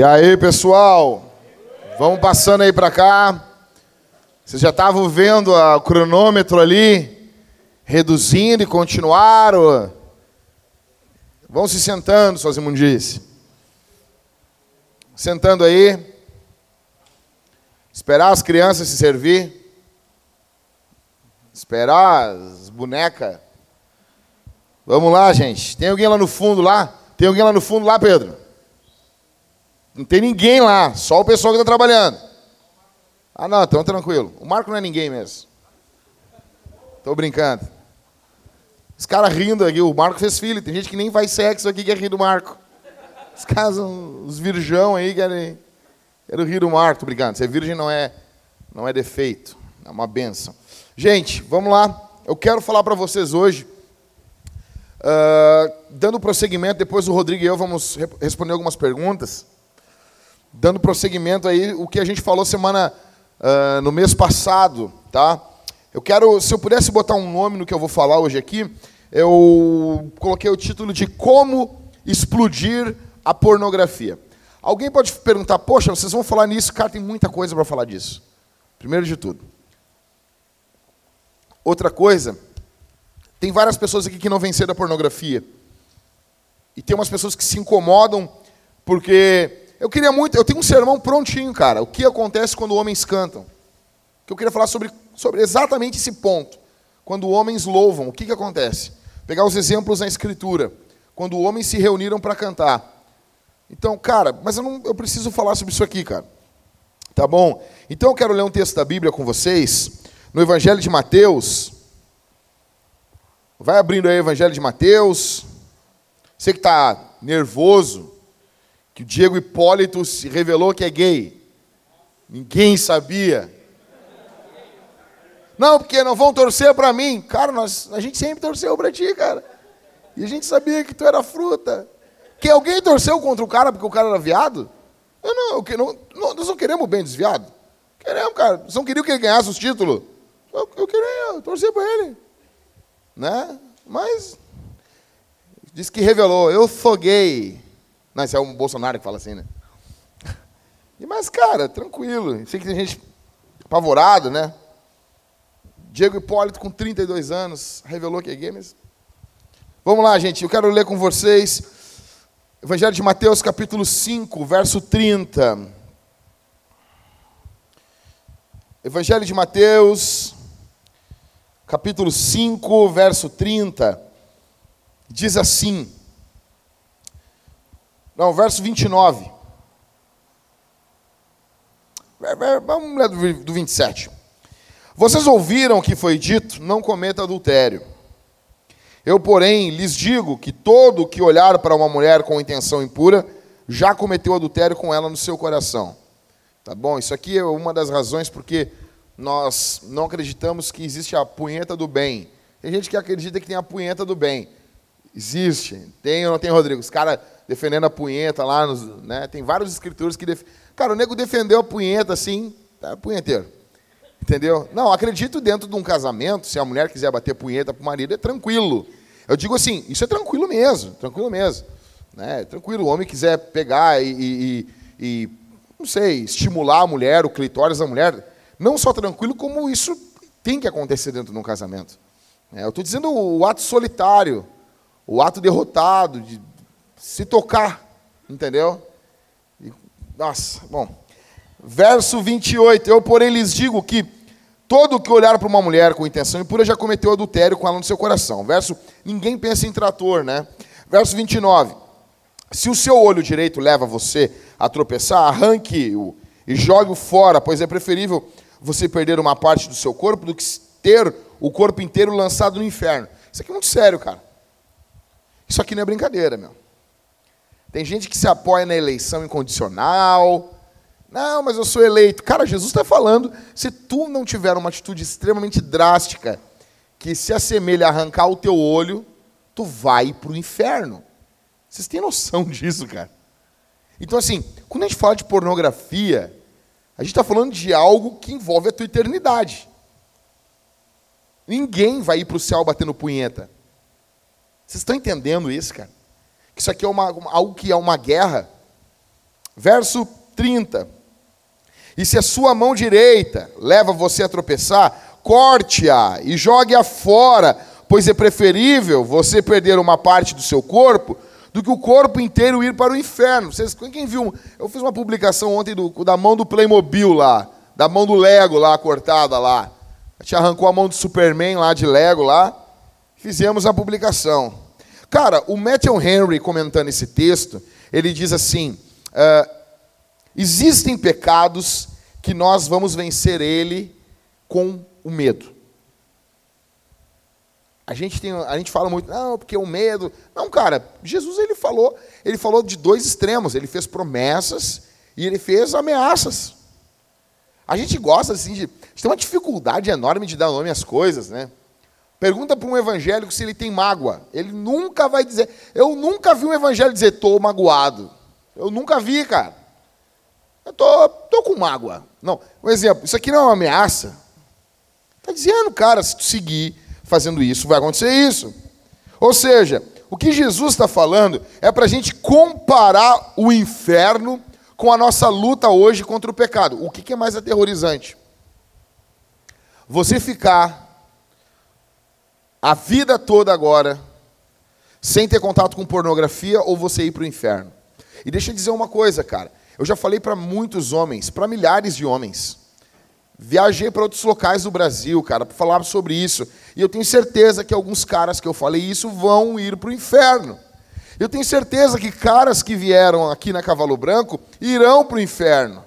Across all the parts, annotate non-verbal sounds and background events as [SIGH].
E aí, pessoal? Vamos passando aí para cá. Vocês já estavam vendo o cronômetro ali, reduzindo e continuaram. Vão se sentando, suas imundícias. Sentando aí. Esperar as crianças se servir. Esperar as bonecas. Vamos lá, gente. Tem alguém lá no fundo lá? Tem alguém lá no fundo lá, Pedro? Não tem ninguém lá, só o pessoal que está trabalhando. Ah, não, então tranquilo. O Marco não é ninguém mesmo. Estou brincando. Os caras rindo aqui, o Marco fez filho. Tem gente que nem faz sexo aqui que é rir do Marco. Os caras, os virgão aí querem, querem rir do Marco. Tô brincando. Ser virgem não é, não é defeito, é uma benção. Gente, vamos lá. Eu quero falar para vocês hoje, uh, dando prosseguimento, depois o Rodrigo e eu vamos responder algumas perguntas dando prosseguimento aí o que a gente falou semana uh, no mês passado, tá? Eu quero, se eu pudesse botar um nome no que eu vou falar hoje aqui, eu coloquei o título de Como explodir a pornografia. Alguém pode perguntar, poxa, vocês vão falar nisso? Cara, tem muita coisa para falar disso. Primeiro de tudo. Outra coisa, tem várias pessoas aqui que não venceram a pornografia. E tem umas pessoas que se incomodam porque eu queria muito, eu tenho um sermão prontinho, cara. O que acontece quando homens cantam? Que eu queria falar sobre, sobre exatamente esse ponto. Quando homens louvam, o que, que acontece? Pegar os exemplos na escritura. Quando homens se reuniram para cantar. Então, cara, mas eu, não, eu preciso falar sobre isso aqui, cara. Tá bom? Então eu quero ler um texto da Bíblia com vocês, no Evangelho de Mateus. Vai abrindo aí o Evangelho de Mateus. Você que está nervoso, que o Diego Hipólito se revelou que é gay. Ninguém sabia. Não, porque não vão torcer para mim. Cara, nós, a gente sempre torceu para ti, cara. E a gente sabia que tu era fruta. Que alguém torceu contra o cara porque o cara era viado? Eu não, eu, não, não nós não queremos bem desviado. Queremos, cara. Nós não queriam que ele ganhasse os títulos. Eu, eu queria eu torcer para ele. Né? Mas disse que revelou, eu sou gay. Não, esse é o Bolsonaro que fala assim, né? Mas, cara, tranquilo. Sei que tem gente apavorado, né? Diego Hipólito, com 32 anos, revelou que é gay. Vamos lá, gente. Eu quero ler com vocês Evangelho de Mateus, capítulo 5, verso 30. Evangelho de Mateus, capítulo 5, verso 30. Diz assim... Não, verso 29. Vamos ler do 27. Vocês ouviram o que foi dito? Não cometa adultério. Eu, porém, lhes digo que todo que olhar para uma mulher com intenção impura já cometeu adultério com ela no seu coração. Tá bom? Isso aqui é uma das razões porque nós não acreditamos que existe a punheta do bem. Tem gente que acredita que tem a punheta do bem. Existe. Tem ou não tem, Rodrigo? Os caras defendendo a punheta lá, nos, né? Tem vários escritores que def... Cara, o nego defendeu a punheta assim, tá punheteiro. Entendeu? Não, acredito dentro de um casamento, se a mulher quiser bater punheta pro marido, é tranquilo. Eu digo assim, isso é tranquilo mesmo, tranquilo mesmo. Né? Tranquilo, o homem quiser pegar e, e, e, não sei, estimular a mulher, o clitóris da mulher, não só tranquilo, como isso tem que acontecer dentro de um casamento. É, eu estou dizendo o ato solitário, o ato derrotado, de se tocar, entendeu? E, nossa, bom. Verso 28, eu porém lhes digo que todo que olhar para uma mulher com intenção impura já cometeu adultério com ela no seu coração. Verso, ninguém pensa em trator, né? Verso 29, se o seu olho direito leva você a tropeçar, arranque-o e jogue-o fora, pois é preferível você perder uma parte do seu corpo do que ter o corpo inteiro lançado no inferno. Isso aqui é muito sério, cara. Isso aqui não é brincadeira, meu. Tem gente que se apoia na eleição incondicional. Não, mas eu sou eleito. Cara, Jesus está falando, se tu não tiver uma atitude extremamente drástica, que se assemelha a arrancar o teu olho, tu vai para o inferno. Vocês têm noção [LAUGHS] disso, cara? Então, assim, quando a gente fala de pornografia, a gente está falando de algo que envolve a tua eternidade. Ninguém vai ir para o céu batendo punheta. Vocês estão entendendo isso, cara? Isso aqui é uma, algo que é uma guerra. Verso 30. E se a sua mão direita leva você a tropeçar, corte-a e jogue-a fora, pois é preferível você perder uma parte do seu corpo do que o corpo inteiro ir para o inferno. Vocês, quem viu? Eu fiz uma publicação ontem do, da mão do Playmobil lá, da mão do Lego lá, cortada lá. A gente arrancou a mão do Superman lá de Lego lá, fizemos a publicação. Cara, o Matthew Henry comentando esse texto, ele diz assim: uh, existem pecados que nós vamos vencer ele com o medo. A gente, tem, a gente fala muito, não, porque o medo. Não, cara, Jesus ele falou, ele falou de dois extremos. Ele fez promessas e ele fez ameaças. A gente gosta assim de. A gente tem uma dificuldade enorme de dar nome às coisas, né? Pergunta para um evangélico se ele tem mágoa. Ele nunca vai dizer. Eu nunca vi um evangélico dizer, estou magoado. Eu nunca vi, cara. Eu tô, tô com mágoa. Não, um exemplo, isso aqui não é uma ameaça. Está dizendo, cara, se tu seguir fazendo isso, vai acontecer isso. Ou seja, o que Jesus está falando é para a gente comparar o inferno com a nossa luta hoje contra o pecado. O que é mais aterrorizante? Você ficar a vida toda agora sem ter contato com pornografia ou você ir para o inferno. E deixa eu dizer uma coisa, cara. Eu já falei para muitos homens, para milhares de homens. Viajei para outros locais do Brasil, cara, para falar sobre isso. E eu tenho certeza que alguns caras que eu falei isso vão ir para o inferno. Eu tenho certeza que caras que vieram aqui na Cavalo Branco irão para o inferno.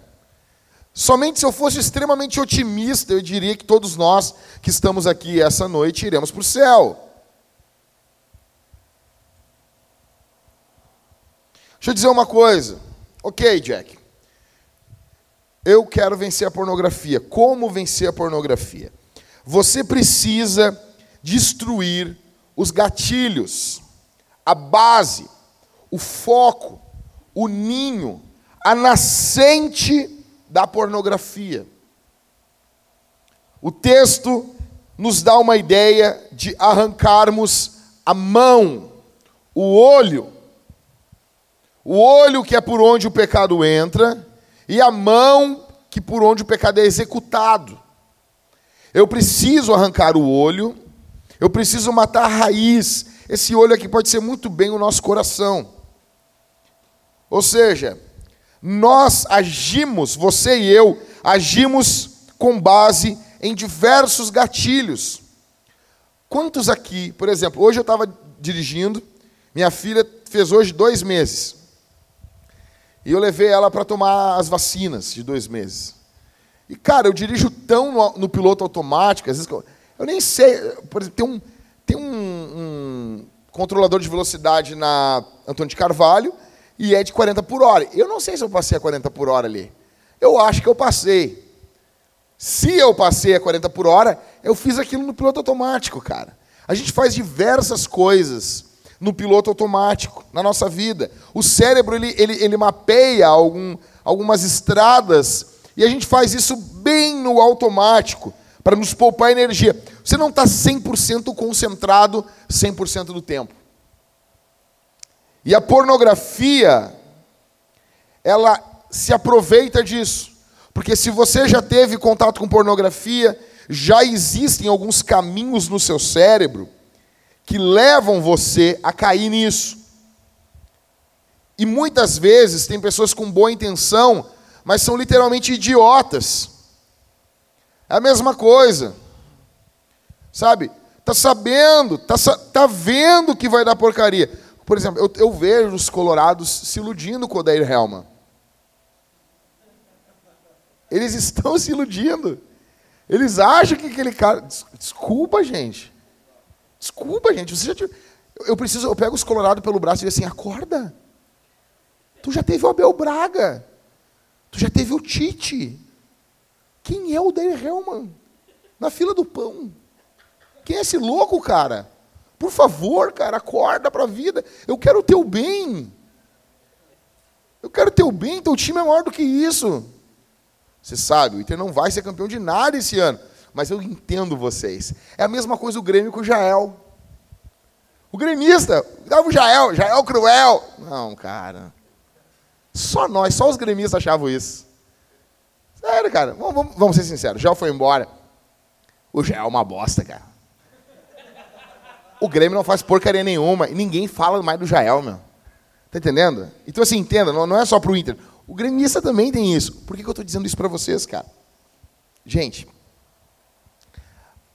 Somente se eu fosse extremamente otimista, eu diria que todos nós que estamos aqui essa noite iremos para o céu. Deixa eu dizer uma coisa. Ok, Jack. Eu quero vencer a pornografia. Como vencer a pornografia? Você precisa destruir os gatilhos, a base, o foco, o ninho, a nascente da pornografia. O texto nos dá uma ideia de arrancarmos a mão, o olho, o olho que é por onde o pecado entra, e a mão que por onde o pecado é executado. Eu preciso arrancar o olho, eu preciso matar a raiz. Esse olho aqui pode ser muito bem o nosso coração. Ou seja, nós agimos, você e eu, agimos com base em diversos gatilhos. Quantos aqui, por exemplo, hoje eu estava dirigindo, minha filha fez hoje dois meses. E eu levei ela para tomar as vacinas de dois meses. E, cara, eu dirijo tão no, no piloto automático, às vezes eu, eu, nem sei. Por exemplo, tem um, tem um, um controlador de velocidade na Antônio de Carvalho e é de 40 por hora. Eu não sei se eu passei a 40 por hora ali. Eu acho que eu passei. Se eu passei a 40 por hora, eu fiz aquilo no piloto automático, cara. A gente faz diversas coisas no piloto automático, na nossa vida. O cérebro ele, ele, ele mapeia algum, algumas estradas e a gente faz isso bem no automático, para nos poupar energia. Você não está 100% concentrado 100% do tempo. E a pornografia, ela se aproveita disso. Porque se você já teve contato com pornografia, já existem alguns caminhos no seu cérebro que levam você a cair nisso. E muitas vezes tem pessoas com boa intenção, mas são literalmente idiotas. É a mesma coisa. Sabe? Tá sabendo, tá, tá vendo que vai dar porcaria. Por exemplo, eu, eu vejo os colorados se iludindo com o Odair Helma. Eles estão [LAUGHS] se iludindo. Eles acham que aquele cara. Desculpa, gente. Desculpa, gente. Você já Eu preciso, eu pego os colorados pelo braço e digo assim: acorda. Tu já teve o Abel Braga. Tu já teve o Tite. Quem é o Dair Hellman? Na fila do pão. Quem é esse louco, cara? Por favor, cara, acorda para a vida. Eu quero o teu bem. Eu quero o teu bem, teu time é maior do que isso. Você sabe, o Inter não vai ser campeão de nada esse ano mas eu entendo vocês. É a mesma coisa o Grêmio com o Jael. O gremista, dava o Jael, Jael cruel. Não, cara. Só nós, só os gremistas achavam isso. Sério, cara. Vamos, vamos, vamos ser sinceros. Já foi embora. O Gé é uma bosta, cara. O Grêmio não faz porcaria nenhuma. E ninguém fala mais do Jael, meu. Tá entendendo? Então, assim, entenda, não, é só pro Inter. O gremista também tem isso. Por que, eu estou dizendo isso para vocês, cara? Gente,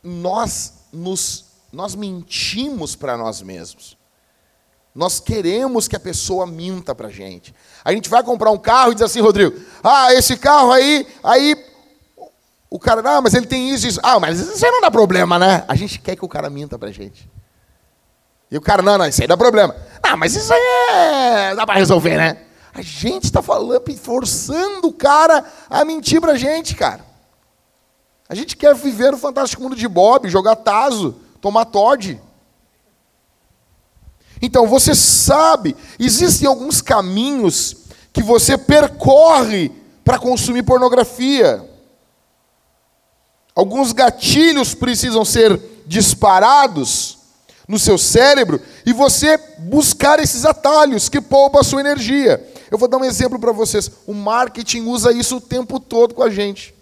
nós nos nós mentimos para nós mesmos. Nós queremos que a pessoa minta para a gente. A gente vai comprar um carro e diz assim, Rodrigo, ah, esse carro aí, aí o cara, ah, mas ele tem isso, isso. Ah, mas isso aí não dá problema, né? A gente quer que o cara minta para a gente. E o cara, não, não, isso aí dá problema. Ah, mas isso aí é... dá para resolver, né? A gente está falando forçando o cara a mentir para a gente, cara. A gente quer viver no fantástico mundo de Bob, jogar taso, tomar Todd. Então, você sabe, existem alguns caminhos que você percorre para consumir pornografia. Alguns gatilhos precisam ser disparados no seu cérebro e você buscar esses atalhos que poupam a sua energia. Eu vou dar um exemplo para vocês. O marketing usa isso o tempo todo com a gente.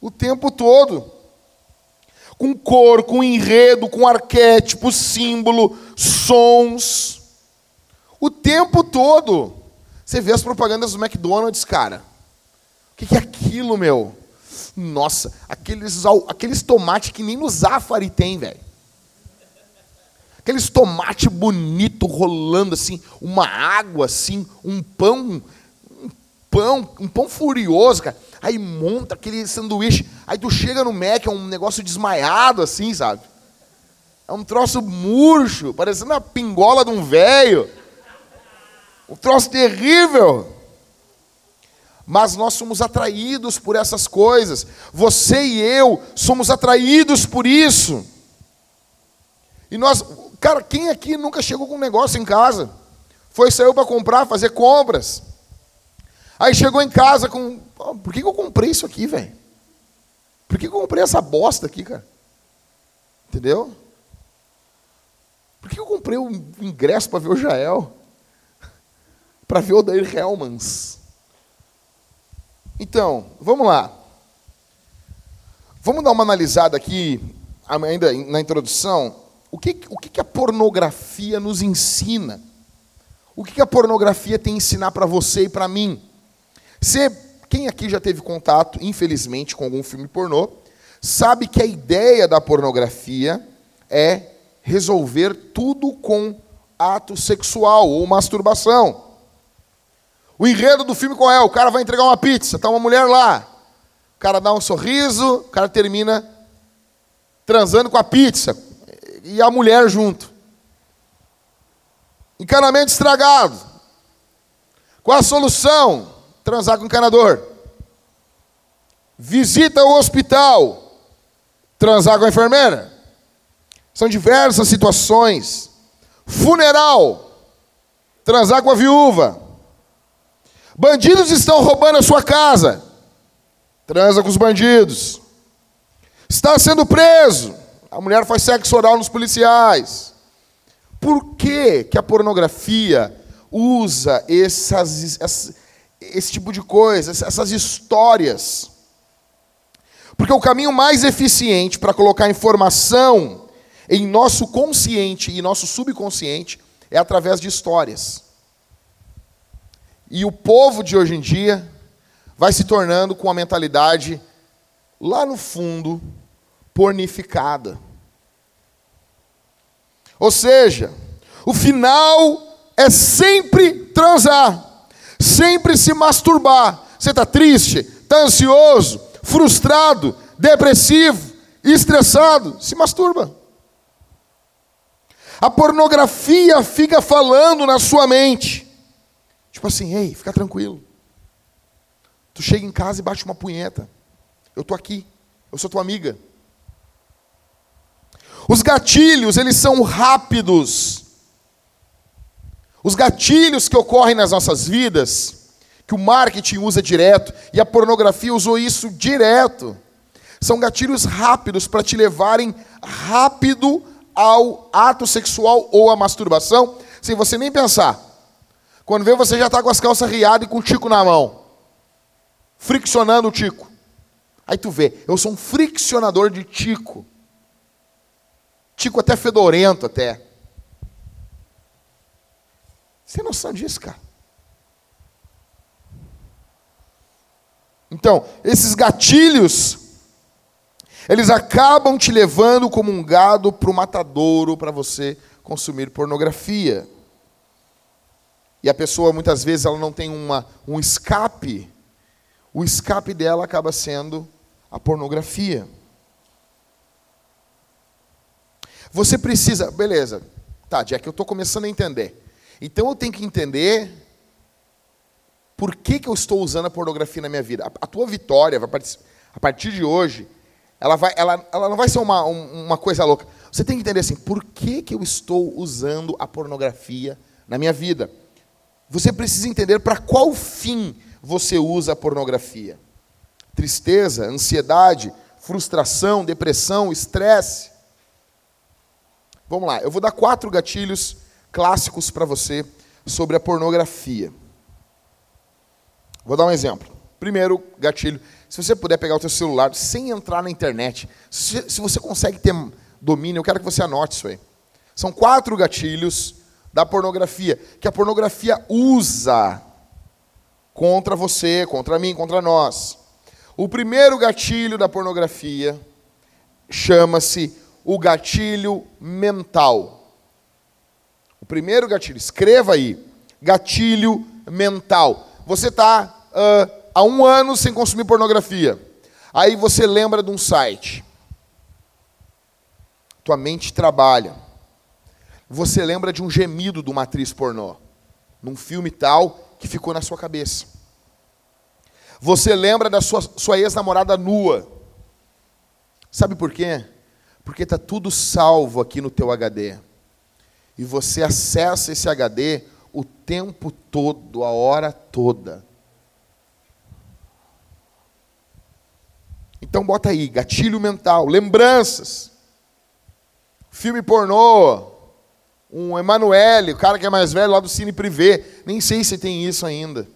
O tempo todo com cor, com enredo, com arquétipo, símbolo, sons. O tempo todo. Você vê as propagandas do McDonald's, cara. O que é aquilo, meu? Nossa, aqueles, aqueles tomates que nem no Zafari tem, velho. Aqueles tomates bonito rolando assim, uma água assim, um pão, um pão, um pão furioso, cara aí monta aquele sanduíche, aí tu chega no Mac, é um negócio desmaiado assim, sabe? É um troço murcho, parecendo uma pingola de um velho. Um troço terrível. Mas nós somos atraídos por essas coisas. Você e eu somos atraídos por isso. E nós, cara, quem aqui nunca chegou com um negócio em casa? Foi saiu para comprar, fazer compras. Aí chegou em casa com. Oh, por que, eu comprei isso aqui, velho? Por que, eu comprei essa bosta aqui, cara? Entendeu? Por que eu comprei o ingresso para ver o Jael? para ver o Dair Helmans? Então, vamos lá. Vamos dar uma analisada aqui, ainda na introdução, o que, o que a pornografia nos ensina? O que a pornografia tem a ensinar para você e para mim? Você, quem aqui já teve contato, infelizmente, com algum filme pornô, sabe que a ideia da pornografia é resolver tudo com ato sexual ou masturbação. O enredo do filme qual é? O cara vai entregar uma pizza, tá uma mulher lá. O cara dá um sorriso, o cara termina transando com a pizza e a mulher junto. Encanamento estragado. Qual a solução? transar com o encanador. Visita o hospital, transar com a enfermeira. São diversas situações. Funeral, transar com a viúva. Bandidos estão roubando a sua casa, transa com os bandidos. Está sendo preso, a mulher faz sexo oral nos policiais. Por que, que a pornografia usa essas, esse tipo de coisa, essas histórias. Porque o caminho mais eficiente para colocar informação em nosso consciente e nosso subconsciente é através de histórias. E o povo de hoje em dia vai se tornando com a mentalidade lá no fundo pornificada. Ou seja, o final é sempre transar sempre se masturbar. Você está triste, está ansioso, frustrado, depressivo, estressado, se masturba. A pornografia fica falando na sua mente. Tipo assim, ei, fica tranquilo. Tu chega em casa e bate uma punheta. Eu tô aqui. Eu sou tua amiga. Os gatilhos, eles são rápidos. Os gatilhos que ocorrem nas nossas vidas, que o marketing usa direto, e a pornografia usou isso direto, são gatilhos rápidos para te levarem rápido ao ato sexual ou à masturbação, sem você nem pensar. Quando vê, você já está com as calças riadas e com o tico na mão. Friccionando o tico. Aí tu vê, eu sou um friccionador de tico. Tico até fedorento até. Você tem noção disso, cara? Então, esses gatilhos, eles acabam te levando como um gado para o matadouro para você consumir pornografia. E a pessoa, muitas vezes, ela não tem uma, um escape. O escape dela acaba sendo a pornografia. Você precisa, beleza, tá, Jack, eu estou começando a entender. Então eu tenho que entender por que, que eu estou usando a pornografia na minha vida. A, a tua vitória, a partir de hoje, ela, vai, ela, ela não vai ser uma, uma coisa louca. Você tem que entender assim, por que, que eu estou usando a pornografia na minha vida? Você precisa entender para qual fim você usa a pornografia. Tristeza, ansiedade, frustração, depressão, estresse. Vamos lá, eu vou dar quatro gatilhos clássicos para você sobre a pornografia. Vou dar um exemplo. Primeiro gatilho, se você puder pegar o seu celular sem entrar na internet, se, se você consegue ter domínio, eu quero que você anote isso aí. São quatro gatilhos da pornografia que a pornografia usa contra você, contra mim, contra nós. O primeiro gatilho da pornografia chama-se o gatilho mental. O primeiro gatilho, escreva aí, gatilho mental. Você está uh, há um ano sem consumir pornografia. Aí você lembra de um site. Tua mente trabalha. Você lembra de um gemido de uma atriz pornô. Num filme tal que ficou na sua cabeça. Você lembra da sua, sua ex-namorada nua. Sabe por quê? Porque está tudo salvo aqui no teu HD. E você acessa esse HD o tempo todo, a hora toda. Então bota aí, gatilho mental, lembranças. Filme pornô, um Emanuele, o cara que é mais velho lá do Cine Privé, nem sei se tem isso ainda.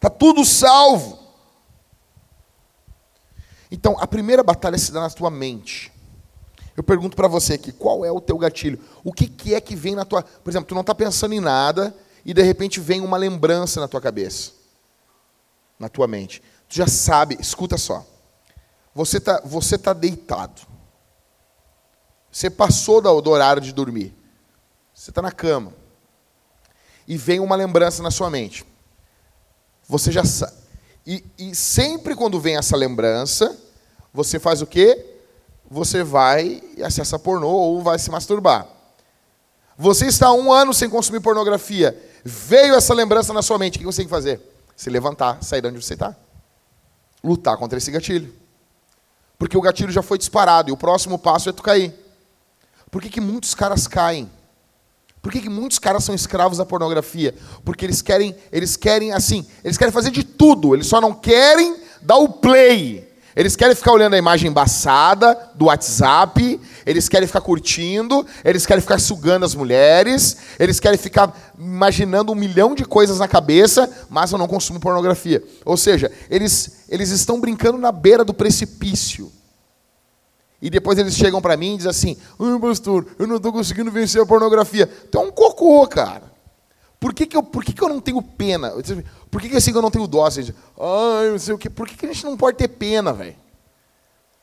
Tá tudo salvo. Então, a primeira batalha se dá na tua mente. Eu pergunto para você aqui, qual é o teu gatilho? O que, que é que vem na tua... Por exemplo, tu não está pensando em nada e de repente vem uma lembrança na tua cabeça, na tua mente. Tu já sabe, escuta só. Você está você tá deitado. Você passou do, horário de dormir. Você está na cama. E vem uma lembrança na sua mente. Você já sabe. E, e sempre quando vem essa lembrança, você faz o quê? você vai acessar pornô ou vai se masturbar. Você está um ano sem consumir pornografia. Veio essa lembrança na sua mente. O que você tem que fazer? Se levantar, sair de onde você está. Lutar contra esse gatilho. Porque o gatilho já foi disparado e o próximo passo é tu cair. Por que, que muitos caras caem? Por que, que muitos caras são escravos da pornografia? Porque eles querem, eles querem assim, eles querem fazer de tudo, eles só não querem dar o play. Eles querem ficar olhando a imagem embaçada do WhatsApp, eles querem ficar curtindo, eles querem ficar sugando as mulheres, eles querem ficar imaginando um milhão de coisas na cabeça, mas eu não consumo pornografia. Ou seja, eles, eles estão brincando na beira do precipício. E depois eles chegam para mim e dizem assim: Ai, pastor, eu não estou conseguindo vencer a pornografia. Então é um cocô, cara. Por que, que, eu, por que, que eu não tenho pena? Por que, que assim eu não tenho dó? Assim, Ai, não sei o quê. Por que, que a gente não pode ter pena, velho?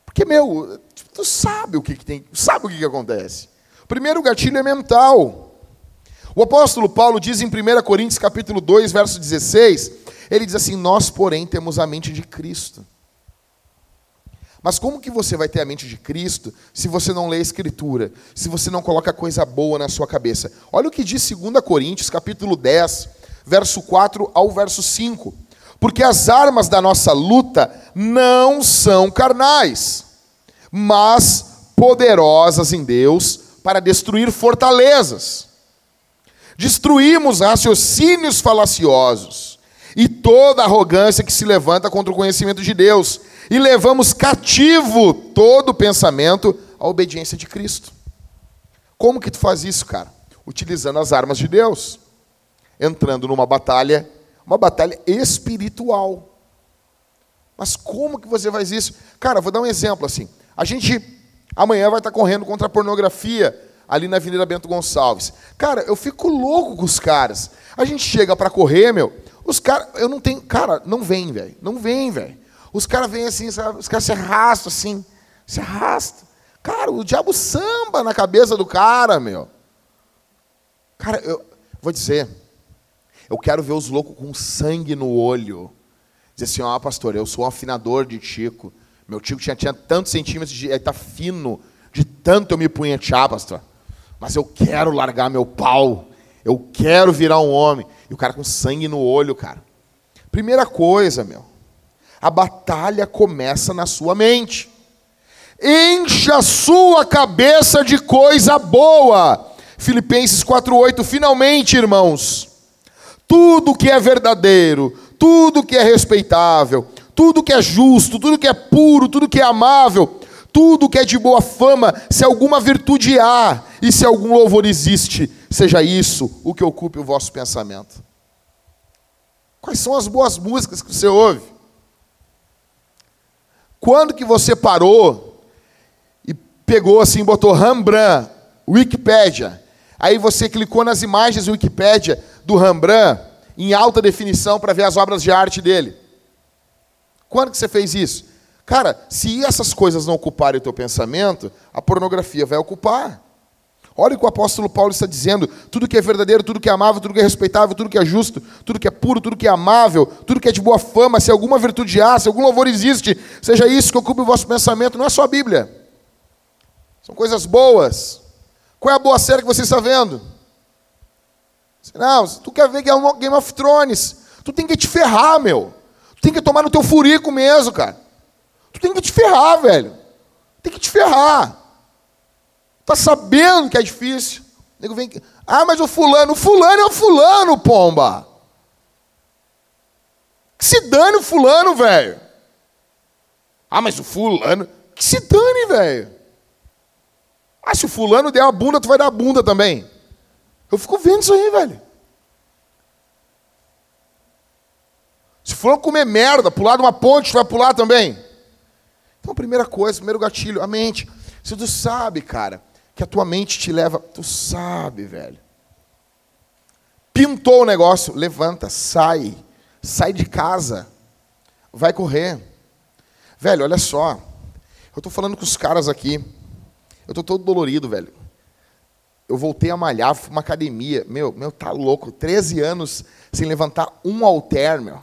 Porque, meu, tu sabe o que, que tem, sabe o que, que acontece. Primeiro, o gatilho é mental. O apóstolo Paulo diz em 1 Coríntios capítulo 2, verso 16, ele diz assim: Nós, porém, temos a mente de Cristo. Mas como que você vai ter a mente de Cristo se você não lê a Escritura, se você não coloca coisa boa na sua cabeça? Olha o que diz 2 Coríntios, capítulo 10, verso 4 ao verso 5. Porque as armas da nossa luta não são carnais, mas poderosas em Deus para destruir fortalezas. Destruímos raciocínios falaciosos e toda arrogância que se levanta contra o conhecimento de Deus, e levamos cativo todo pensamento à obediência de Cristo. Como que tu faz isso, cara? utilizando as armas de Deus, entrando numa batalha, uma batalha espiritual. Mas como que você faz isso? Cara, vou dar um exemplo assim. A gente amanhã vai estar correndo contra a pornografia ali na Avenida Bento Gonçalves. Cara, eu fico louco com os caras. A gente chega para correr, meu, os caras, eu não tenho, cara, não vem, velho. Não vem, velho. Os caras vêm assim, os caras se arrastam assim, se arrastam. Cara, o diabo samba na cabeça do cara, meu. Cara, eu vou dizer, eu quero ver os loucos com sangue no olho. Dizer assim, ó, oh, pastor, eu sou um afinador de Tico. Meu Tico tinha, tinha tantos centímetros de. Ele tá fino, de tanto eu me punhetear, pastor. Mas eu quero largar meu pau. Eu quero virar um homem. E o cara com sangue no olho, cara. Primeira coisa, meu. A batalha começa na sua mente. Encha sua cabeça de coisa boa. Filipenses 4:8. Finalmente, irmãos, tudo que é verdadeiro, tudo que é respeitável, tudo que é justo, tudo que é puro, tudo que é amável, tudo que é de boa fama, se alguma virtude há e se algum louvor existe, seja isso o que ocupe o vosso pensamento. Quais são as boas músicas que você ouve? Quando que você parou e pegou assim, botou Rembrandt, Wikipédia, aí você clicou nas imagens do Wikipédia do Rembrandt em alta definição para ver as obras de arte dele? Quando que você fez isso? Cara, se essas coisas não ocuparem o teu pensamento, a pornografia vai ocupar. Olha o que o apóstolo Paulo está dizendo: tudo que é verdadeiro, tudo que é amável, tudo que é respeitável, tudo que é justo, tudo que é puro, tudo que é amável, tudo que é de boa fama, se alguma virtude há, se algum louvor existe, seja isso que ocupe o vosso pensamento, não é só a Bíblia. São coisas boas. Qual é a boa série que você está vendo? Não, tu quer ver Game of Thrones, tu tem que te ferrar, meu. Tu tem que tomar no teu furico mesmo, cara. Tu tem que te ferrar, velho. Tem que te ferrar. Tá sabendo que é difícil. O nego vem, ah, mas o fulano, o fulano é o fulano, pomba. Que se dane o fulano, velho. Ah, mas o fulano, que se dane, velho. Ah, se o fulano der a bunda, tu vai dar a bunda também. Eu fico vendo isso aí, velho. Se for comer merda, pular de uma ponte, tu vai pular também. Então, primeira coisa, primeiro gatilho, a mente. Se tu sabe, cara, que a tua mente te leva, tu sabe, velho. Pintou o negócio, levanta, sai, sai de casa, vai correr. Velho, olha só. Eu estou falando com os caras aqui. Eu estou todo dolorido, velho. Eu voltei a malhar, fui uma academia. Meu, meu, tá louco. 13 anos sem levantar um halter, meu.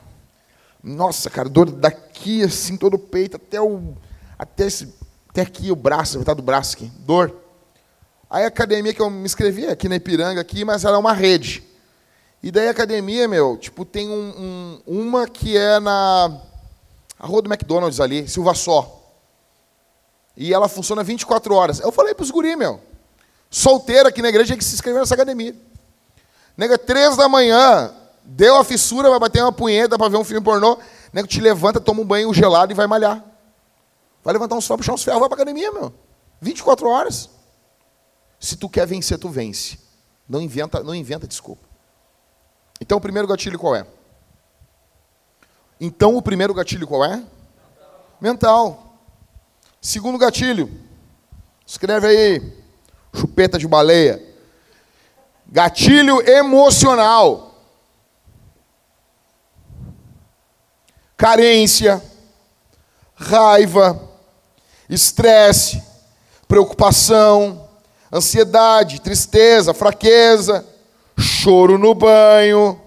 Nossa, cara, dor daqui, assim, todo o peito, até o até, esse, até aqui o braço, metade do braço aqui, dor. Aí a academia que eu me inscrevi aqui na Ipiranga, aqui, mas era uma rede. E daí a academia, meu, tipo, tem um, um, uma que é na a rua do McDonald's ali, Silva Só. E ela funciona 24 horas. Eu falei para os guri, meu, solteiro aqui na igreja, que se inscrever nessa academia. Nega, três da manhã, deu a fissura, vai bater uma punheta para ver um filme pornô. Nego te levanta, toma um banho gelado e vai malhar. Vai levantar uns ferros, puxar uns ferros, vai para academia, meu. 24 horas. Se tu quer vencer, tu vence. Não inventa, não inventa desculpa. Então o primeiro gatilho qual é? Então o primeiro gatilho qual é? Mental. Mental. Segundo gatilho. Escreve aí. Chupeta de baleia. Gatilho emocional. Carência, raiva, estresse, preocupação, ansiedade, tristeza, fraqueza, choro no banho,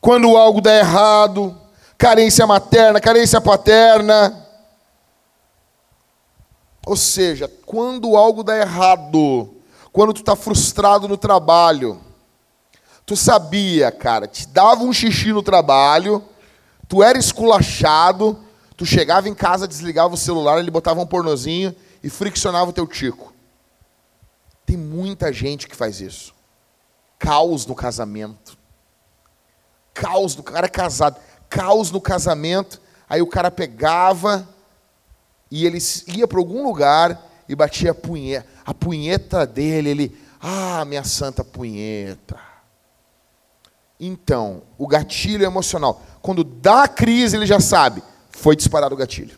quando algo dá errado, carência materna, carência paterna. Ou seja, quando algo dá errado, quando tu está frustrado no trabalho, tu sabia, cara, te dava um xixi no trabalho, tu era esculachado, Tu chegava em casa, desligava o celular, ele botava um pornozinho e friccionava o teu tico. Tem muita gente que faz isso. Caos no casamento. Caos do cara é casado. Caos no casamento. Aí o cara pegava e ele ia para algum lugar e batia a punheta. A punheta dele, ele, Ah, minha santa punheta. Então, o gatilho emocional, quando dá a crise, ele já sabe, foi disparado o gatilho.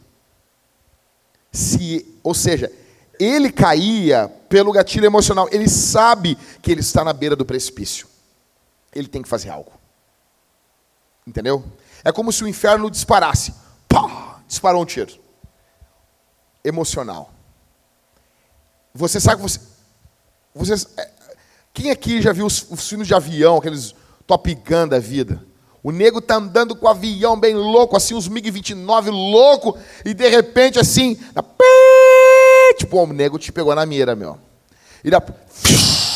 Se, ou seja, ele caía pelo gatilho emocional, ele sabe que ele está na beira do precipício. Ele tem que fazer algo. Entendeu? É como se o inferno disparasse. Pá! Disparou um tiro. Emocional. Você sabe que você. Vocês, é, quem aqui já viu os, os filmes de avião, aqueles Top Gun da vida? O nego tá andando com o avião bem louco, assim, uns MiG-29 louco, e de repente, assim, tipo, o nego te pegou na mira, meu. E da,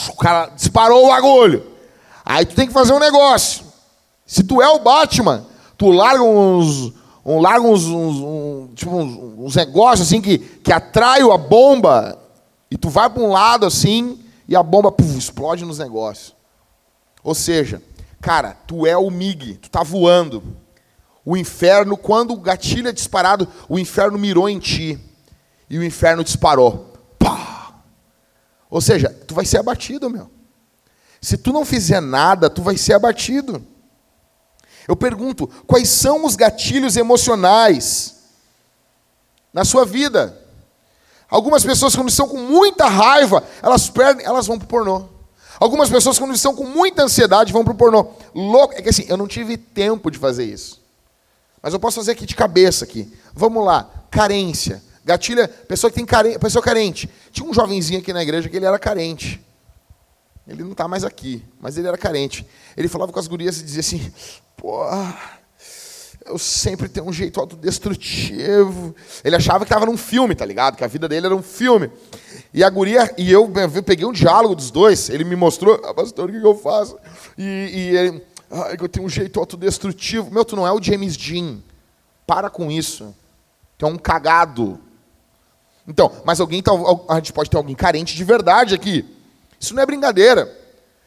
o cara disparou o bagulho. Aí tu tem que fazer um negócio. Se tu é o Batman, tu larga uns, um, larga uns, uns, tipo uns, uns, negócios assim que, que atraem a bomba e tu vai para um lado assim e a bomba puf, explode nos negócios. Ou seja, cara, tu é o MIG, tu tá voando. O inferno, quando o gatilho é disparado, o inferno mirou em ti. E o inferno disparou. Pá! Ou seja, tu vai ser abatido, meu. Se tu não fizer nada, tu vai ser abatido. Eu pergunto, quais são os gatilhos emocionais na sua vida? Algumas pessoas, quando estão com muita raiva, elas perdem, elas vão para o pornô. Algumas pessoas, quando estão com muita ansiedade, vão para o pornô. Louco, é que assim, eu não tive tempo de fazer isso. Mas eu posso fazer aqui de cabeça aqui. Vamos lá, carência. Gatilha, pessoa que tem carência, pessoa carente. Tinha um jovenzinho aqui na igreja que ele era carente. Ele não está mais aqui, mas ele era carente. Ele falava com as gurias e dizia assim: pô, eu sempre tenho um jeito autodestrutivo. Ele achava que estava num filme, tá ligado? Que a vida dele era um filme. E a guria, e eu, eu peguei um diálogo dos dois, ele me mostrou, ah, pastor, o que, que eu faço? E, e ele, ah, eu tenho um jeito autodestrutivo. Meu, tu não é o James Dean. Para com isso. Tu é um cagado. Então, mas alguém tá, a gente pode ter alguém carente de verdade aqui. Isso não é brincadeira.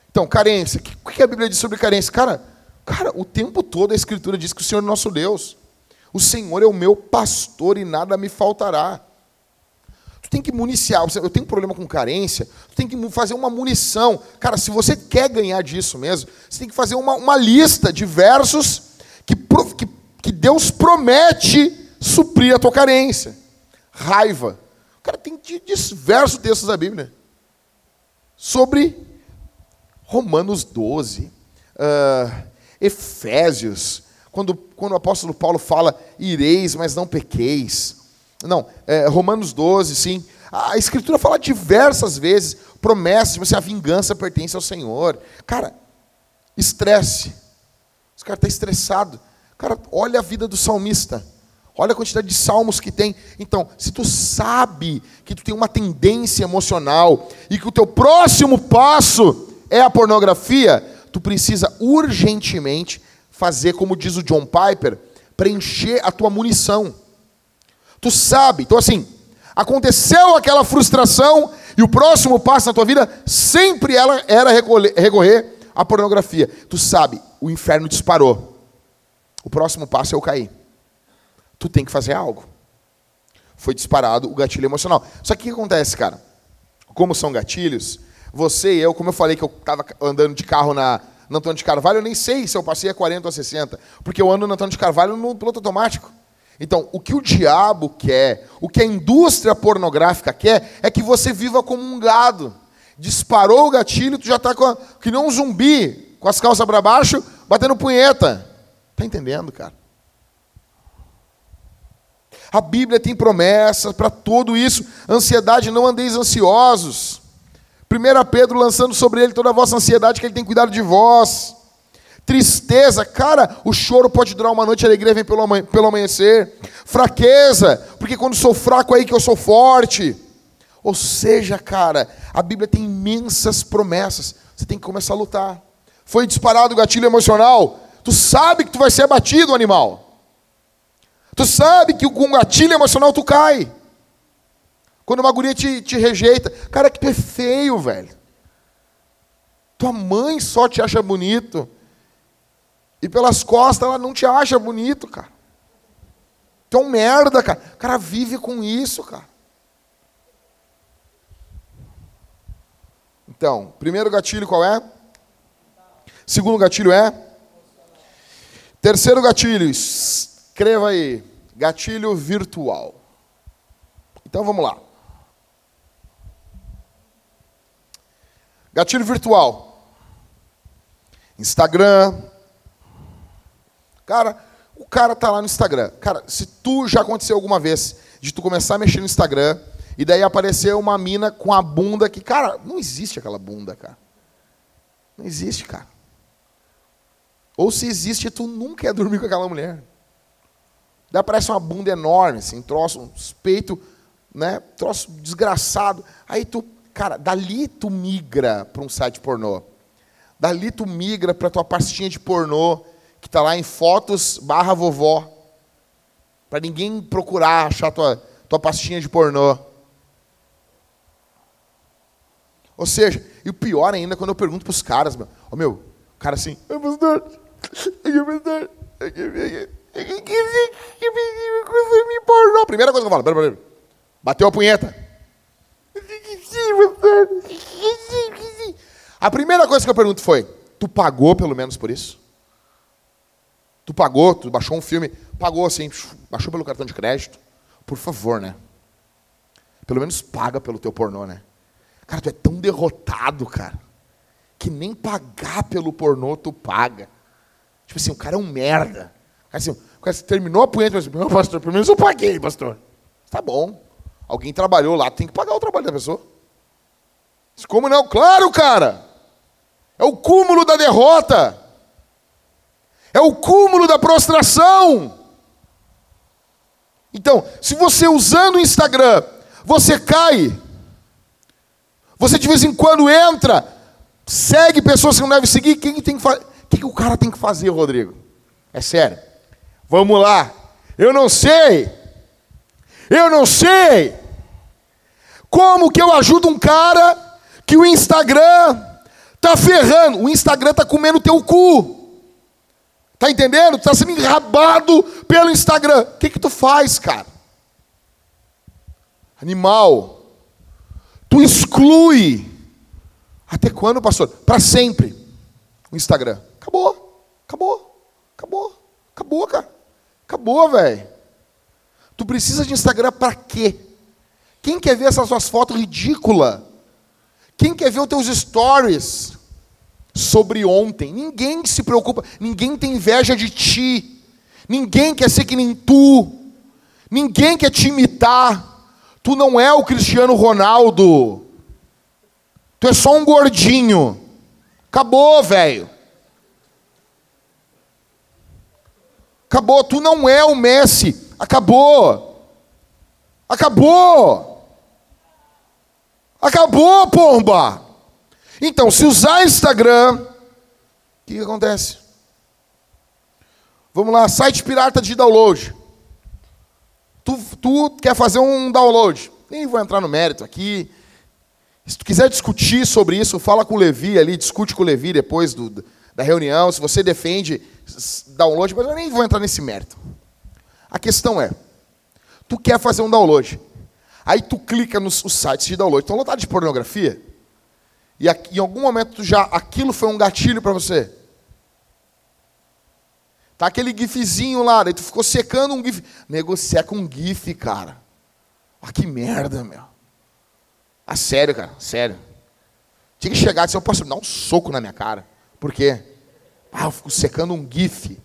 Então, carência. O que a Bíblia diz sobre carência? Cara, Cara, o tempo todo a Escritura diz que o Senhor é nosso Deus. O Senhor é o meu pastor e nada me faltará. Tu tem que municiar. Eu tenho um problema com carência. Tu tem que fazer uma munição. Cara, se você quer ganhar disso mesmo, você tem que fazer uma, uma lista de versos que, que, que Deus promete suprir a tua carência. Raiva. Cara, tem diversos textos da Bíblia sobre Romanos 12. Uh, Efésios, quando, quando o apóstolo Paulo fala, ireis, mas não pequeis. Não, é, Romanos 12, sim. A Escritura fala diversas vezes, promessas, tipo assim, a vingança pertence ao Senhor. Cara, estresse. Esse cara está estressado. Cara, olha a vida do salmista. Olha a quantidade de salmos que tem. Então, se tu sabe que tu tem uma tendência emocional e que o teu próximo passo é a pornografia, tu precisa urgentemente fazer, como diz o John Piper, preencher a tua munição. Tu sabe, então assim, aconteceu aquela frustração e o próximo passo na tua vida sempre ela era recorrer à pornografia. Tu sabe, o inferno disparou. O próximo passo é eu cair. Tu tem que fazer algo. Foi disparado o gatilho emocional. Só que o que acontece, cara? Como são gatilhos, você e eu, como eu falei que eu estava andando de carro na, na Antônio de Carvalho, eu nem sei se eu passei a 40 ou a 60, porque eu ando no Antônio de Carvalho no piloto automático. Então, o que o diabo quer, o que a indústria pornográfica quer, é que você viva como um gado. Disparou o gatilho, tu já está que nem um zumbi, com as calças para baixo, batendo punheta. Está entendendo, cara? A Bíblia tem promessas para tudo isso. Ansiedade, não andeis ansiosos. 1 Pedro lançando sobre ele toda a vossa ansiedade, que ele tem cuidado de vós. Tristeza, cara, o choro pode durar uma noite, a alegria vem pelo, amanhecer. Fraqueza, porque quando sou fraco é aí que eu sou forte. Ou seja, cara, a Bíblia tem imensas promessas. Você tem que começar a lutar. Foi disparado o gatilho emocional. Tu sabe que tu vai ser abatido, animal. Tu sabe que com gatilho emocional tu cai. Quando uma guria te, te rejeita, cara, que tu é feio, velho. Tua mãe só te acha bonito. E pelas costas ela não te acha bonito, cara. Tu é um merda, cara. O cara vive com isso, cara. Então, primeiro gatilho qual é? Segundo gatilho é? Terceiro gatilho, escreva aí, gatilho virtual. Então vamos lá. Gatilho virtual. Instagram. Cara, o cara tá lá no Instagram. Cara, se tu já aconteceu alguma vez de tu começar a mexer no Instagram e daí aparecer uma mina com a bunda que, cara, não existe aquela bunda, cara. Não existe, cara. Ou se existe, tu nunca quer dormir com aquela mulher. Daí aparece uma bunda enorme, assim, troço, um peito, né, troço desgraçado. Aí tu, cara, dali tu migra para um site pornô. Dali tu migra para tua pastinha de pornô, que está lá em fotos barra vovó. Para ninguém procurar achar tua, tua pastinha de pornô. Ou seja, e o pior ainda quando eu pergunto para os caras, meu, oh, meu, o cara assim, oh, pastor, pastor, me pornô. Primeira coisa que eu falo, bateu a punheta. A primeira coisa que eu pergunto foi, tu pagou pelo menos por isso? Tu pagou, tu baixou um filme, pagou assim, baixou pelo cartão de crédito? Por favor, né? Pelo menos paga pelo teu pornô, né? Cara, tu é tão derrotado, cara, que nem pagar pelo pornô tu paga. Tipo assim, o cara é um merda. Assim, terminou a punheta, assim, meu pastor, pelo menos eu paguei, pastor. Tá bom. Alguém trabalhou lá, tem que pagar o trabalho da pessoa. Como não? Claro, cara. É o cúmulo da derrota. É o cúmulo da prostração. Então, se você usando o Instagram, você cai você de vez em quando entra, segue pessoas que não deve seguir. Quem tem que? O que, que o cara tem que fazer, Rodrigo? É sério. Vamos lá. Eu não sei. Eu não sei. Como que eu ajudo um cara que o Instagram tá ferrando? O Instagram tá comendo teu cu. Tá entendendo? Tá sendo enrabado pelo Instagram. O que que tu faz, cara? Animal. Tu exclui. Até quando, pastor? Para sempre. O Instagram. Acabou. Acabou. Acabou. Acabou, cara. Acabou, velho. Tu precisa de Instagram para quê? Quem quer ver essas suas fotos ridículas? Quem quer ver os teus stories sobre ontem? Ninguém se preocupa, ninguém tem inveja de ti. Ninguém quer ser que nem tu. Ninguém quer te imitar. Tu não é o Cristiano Ronaldo. Tu é só um gordinho. Acabou, velho. Acabou. Tu não é o Messi. Acabou. Acabou. Acabou, pomba. Então, se usar Instagram, o que, que acontece? Vamos lá, site pirata de download. Tu, tu quer fazer um download. Nem vou entrar no mérito aqui. Se tu quiser discutir sobre isso, fala com o Levi ali, discute com o Levi depois do, da reunião. Se você defende download, mas eu nem vou entrar nesse mérito. A questão é, tu quer fazer um download. Aí tu clica nos sites de download. Estão lotados de pornografia. E em algum momento já aquilo foi um gatilho para você. Tá aquele gifzinho lá, daí tu ficou secando um gif. Nego seca um gif, cara. Ah, que merda, meu. Ah, sério, cara, sério. Tinha que chegar e dizer, eu posso dar um soco na minha cara. Por quê? Ah, eu fico secando um gif.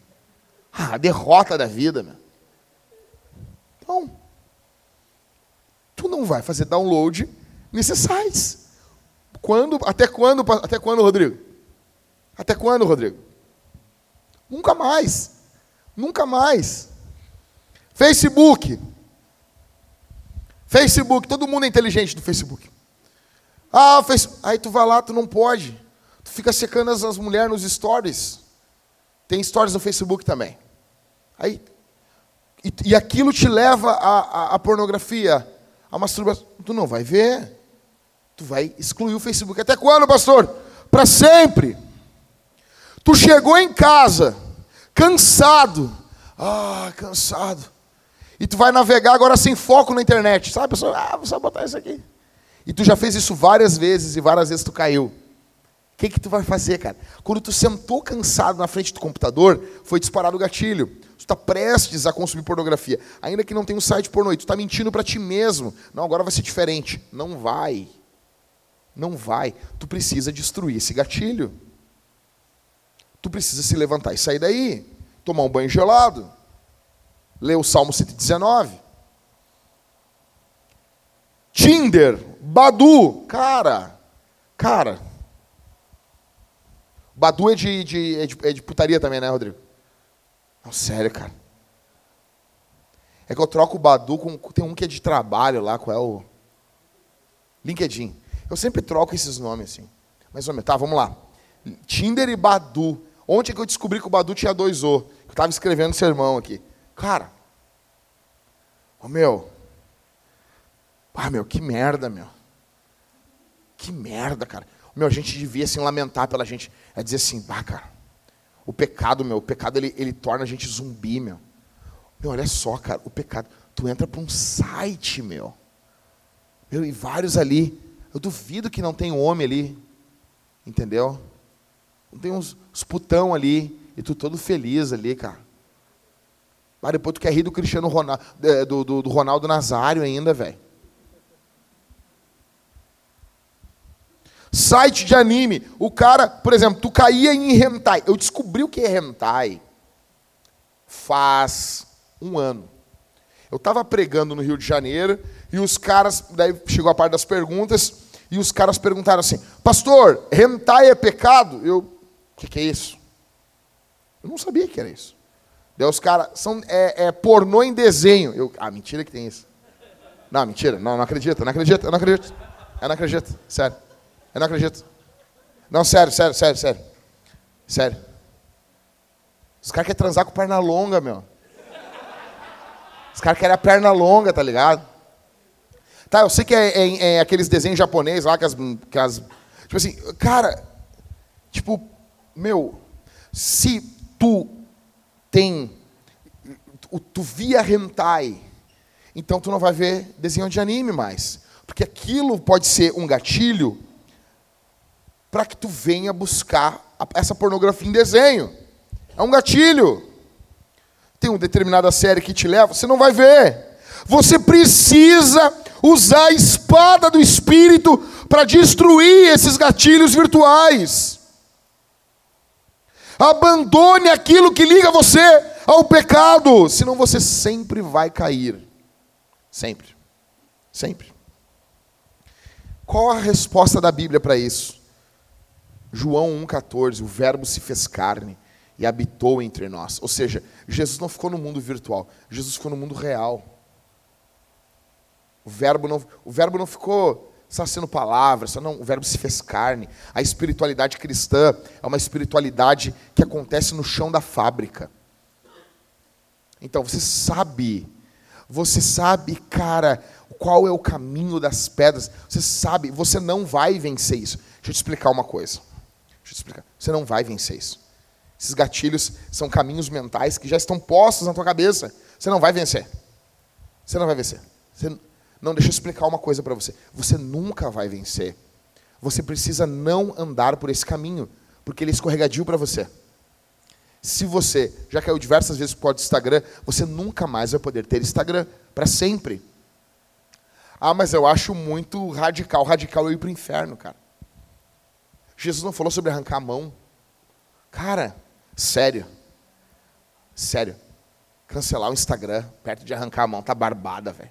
Ah, a derrota da vida, meu. Então, tu não vai fazer download nesses sites. Quando, até quando, até quando, Rodrigo? Até quando, Rodrigo? Nunca mais. Nunca mais. Facebook. Facebook, todo mundo é inteligente do Facebook. Ah, face... aí tu vai lá, tu não pode. Tu fica secando as, mulheres nos stories. Tem stories no Facebook também. Aí, e, e aquilo te leva à, pornografia, a masturbação. Tu não vai ver. Tu vai excluir o Facebook. Até quando, pastor? Para sempre. Tu chegou em casa, cansado. Ah, cansado. E tu vai navegar agora sem foco na internet. Sabe, pessoal? Ah, vou só botar isso aqui. e tu já fez isso várias vezes e várias vezes tu caiu. O que, que tu vai fazer, cara? Quando tu sentou cansado na frente do computador, foi disparado o gatilho. Tu está prestes a consumir pornografia. Ainda que não tenha um site pornô, e tu está mentindo para ti mesmo. Não, agora vai ser diferente. Não vai. Não vai. Tu precisa destruir esse gatilho. Tu precisa se levantar e sair daí. Tomar um banho gelado. Ler o Salmo 119. Tinder, Badu, cara, cara. Badu é de, de, é de, é de putaria também, né, Rodrigo? Não, sério, cara. É que eu troco o Badu com. Tem um que é de trabalho lá, qual é o. LinkedIn. Eu sempre troco esses nomes assim. Mas, homem, tá, vamos lá. Tinder e Badu. Ontem é que eu descobri que o Badu tinha dois O. Eu estava escrevendo sermão aqui. Cara. Ô, meu. Ah, meu, que merda, meu. Que merda, cara. Meu, a gente devia assim lamentar pela gente. É dizer assim, bah, cara. O pecado, meu, o pecado ele, ele torna a gente zumbi, meu. Meu, olha só, cara, o pecado. Tu entra para um site, meu. Meu, e vários ali. Eu duvido que não tem homem ali. Entendeu? Não tem uns, uns putão ali. E tu todo feliz ali, cara. Mas depois tu quer rir do Cristiano Ronaldo, do, do, do Ronaldo Nazário ainda, velho. Site de anime. O cara, por exemplo, tu caía em hentai. Eu descobri o que é hentai faz um ano. Eu estava pregando no Rio de Janeiro e os caras, daí chegou a parte das perguntas, e os caras perguntaram assim: Pastor, hentai é pecado? Eu, o que, que, é isso? Eu não sabia que era isso. Daí os caras, são, é, é, pornô em desenho. Eu, ah, mentira que tem isso. Não, mentira, não, não acredito, não acredito, eu não acredito. Eu não acredito, sério. Eu não acredito. Não, sério, sério, sério, sério. Sério. Os caras querem transar com perna longa, meu. Os caras querem a perna longa, tá ligado? Tá, eu sei que é, é, é aqueles desenhos japoneses lá, que as, que as. Tipo assim, cara, tipo, meu, se tu tem. Tu, tu via hentai, então tu não vai ver desenho de anime mais. Porque aquilo pode ser um gatilho para que tu venha buscar essa pornografia em desenho. É um gatilho. Tem uma determinada série que te leva, você não vai ver. Você precisa usar a espada do Espírito para destruir esses gatilhos virtuais. Abandone aquilo que liga você ao pecado, senão você sempre vai cair. Sempre. Sempre. Qual a resposta da Bíblia para isso? João 1,14, o Verbo se fez carne e habitou entre nós. Ou seja, Jesus não ficou no mundo virtual, Jesus ficou no mundo real. O verbo não, o verbo não ficou só sendo palavras, só não, o verbo se fez carne. A espiritualidade cristã é uma espiritualidade que acontece no chão da fábrica. Então você sabe, você sabe, cara, qual é o caminho das pedras. Você sabe, você não vai vencer isso. Deixa eu te explicar uma coisa. Deixa eu te explicar. Você não vai vencer isso. Esses gatilhos são caminhos mentais que já estão postos na tua cabeça. Você não vai vencer. Você não vai vencer. Você... Não, deixa eu explicar uma coisa para você. Você nunca vai vencer. Você precisa não andar por esse caminho, porque ele é escorregadio para você. Se você já caiu diversas vezes por Instagram, você nunca mais vai poder ter Instagram para sempre. Ah, mas eu acho muito radical. Radical é ir para o inferno, cara. Jesus não falou sobre arrancar a mão. Cara, sério. Sério. Cancelar o Instagram perto de arrancar a mão, tá barbada, velho.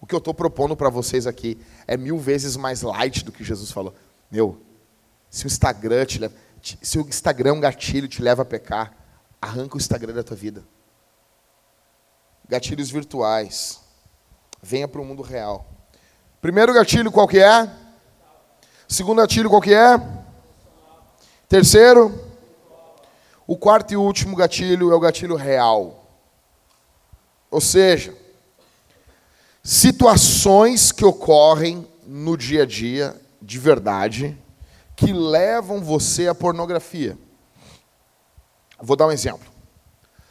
O que eu estou propondo para vocês aqui é mil vezes mais light do que Jesus falou. Meu, se o Instagram te leva, se o Instagram é um gatilho te leva a pecar, arranca o Instagram da tua vida. Gatilhos virtuais. Venha para o mundo real. Primeiro gatilho qual que é? Segundo gatilho qual que é? Terceiro? O quarto e último gatilho é o gatilho real. Ou seja, situações que ocorrem no dia a dia, de verdade, que levam você à pornografia. Vou dar um exemplo.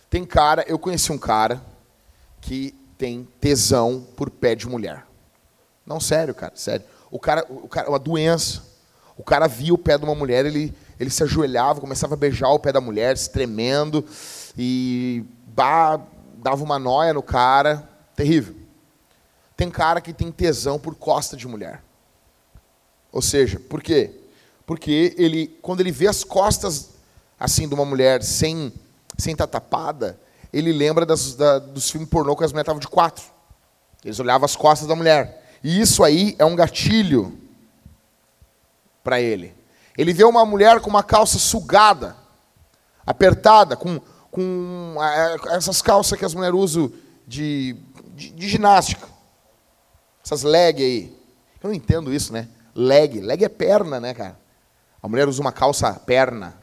Tem cara, eu conheci um cara que tem tesão por pé de mulher. Não, sério, cara, sério. O cara, o cara, uma doença. O cara via o pé de uma mulher, ele, ele se ajoelhava, começava a beijar o pé da mulher, se tremendo, e bah, dava uma noia no cara. Terrível. Tem cara que tem tesão por costa de mulher. Ou seja, por quê? Porque ele, quando ele vê as costas assim de uma mulher sem sem estar tapada, ele lembra das, da, dos filmes pornô que as mulheres estavam de quatro. Eles olhavam as costas da mulher. E isso aí é um gatilho para ele. Ele vê uma mulher com uma calça sugada, apertada, com, com essas calças que as mulheres usam de, de, de ginástica. Essas leg aí. Eu não entendo isso, né? Leg. Leg é perna, né, cara? A mulher usa uma calça perna.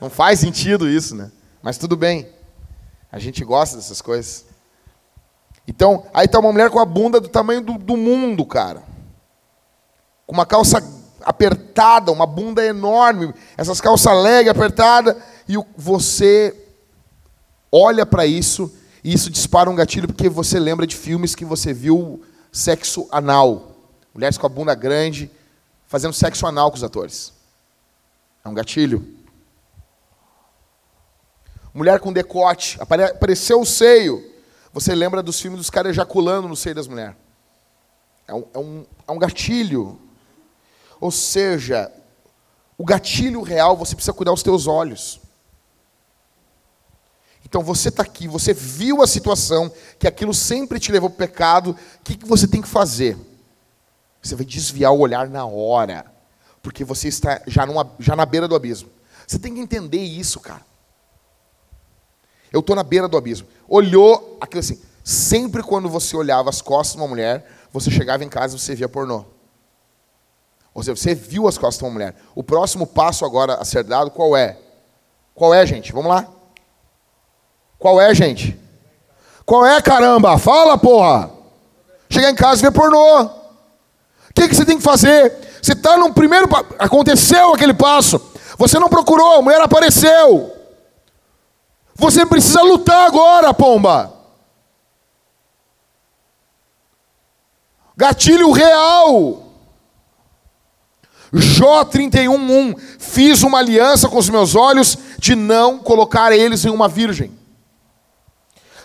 Não faz sentido isso, né? Mas tudo bem. A gente gosta dessas coisas. Então, aí tá uma mulher com a bunda do tamanho do, do mundo, cara. Com uma calça apertada, uma bunda enorme, essas calças leg apertada, e você olha para isso e isso dispara um gatilho porque você lembra de filmes que você viu sexo anal. Mulheres com a bunda grande fazendo sexo anal com os atores. É um gatilho. Mulher com decote, apareceu o seio. Você lembra dos filmes dos caras ejaculando no seio das mulheres. É um, é, um, é um gatilho. Ou seja, o gatilho real, você precisa cuidar dos teus olhos. Então você está aqui, você viu a situação, que aquilo sempre te levou para o pecado, o que, que você tem que fazer? Você vai desviar o olhar na hora, porque você está já, numa, já na beira do abismo. Você tem que entender isso, cara. Eu estou na beira do abismo. Olhou aquilo assim. Sempre quando você olhava as costas de uma mulher, você chegava em casa e você via pornô. Ou seja, você viu as costas de uma mulher. O próximo passo agora a ser dado, qual é? Qual é, gente? Vamos lá. Qual é, gente? Qual é, caramba? Fala, porra! Chegar em casa e ver pornô. O que, que você tem que fazer? Você está no primeiro. Aconteceu aquele passo. Você não procurou, a mulher apareceu. Você precisa lutar agora, pomba. Gatilho real. Jó 31:1 Fiz uma aliança com os meus olhos de não colocar eles em uma virgem.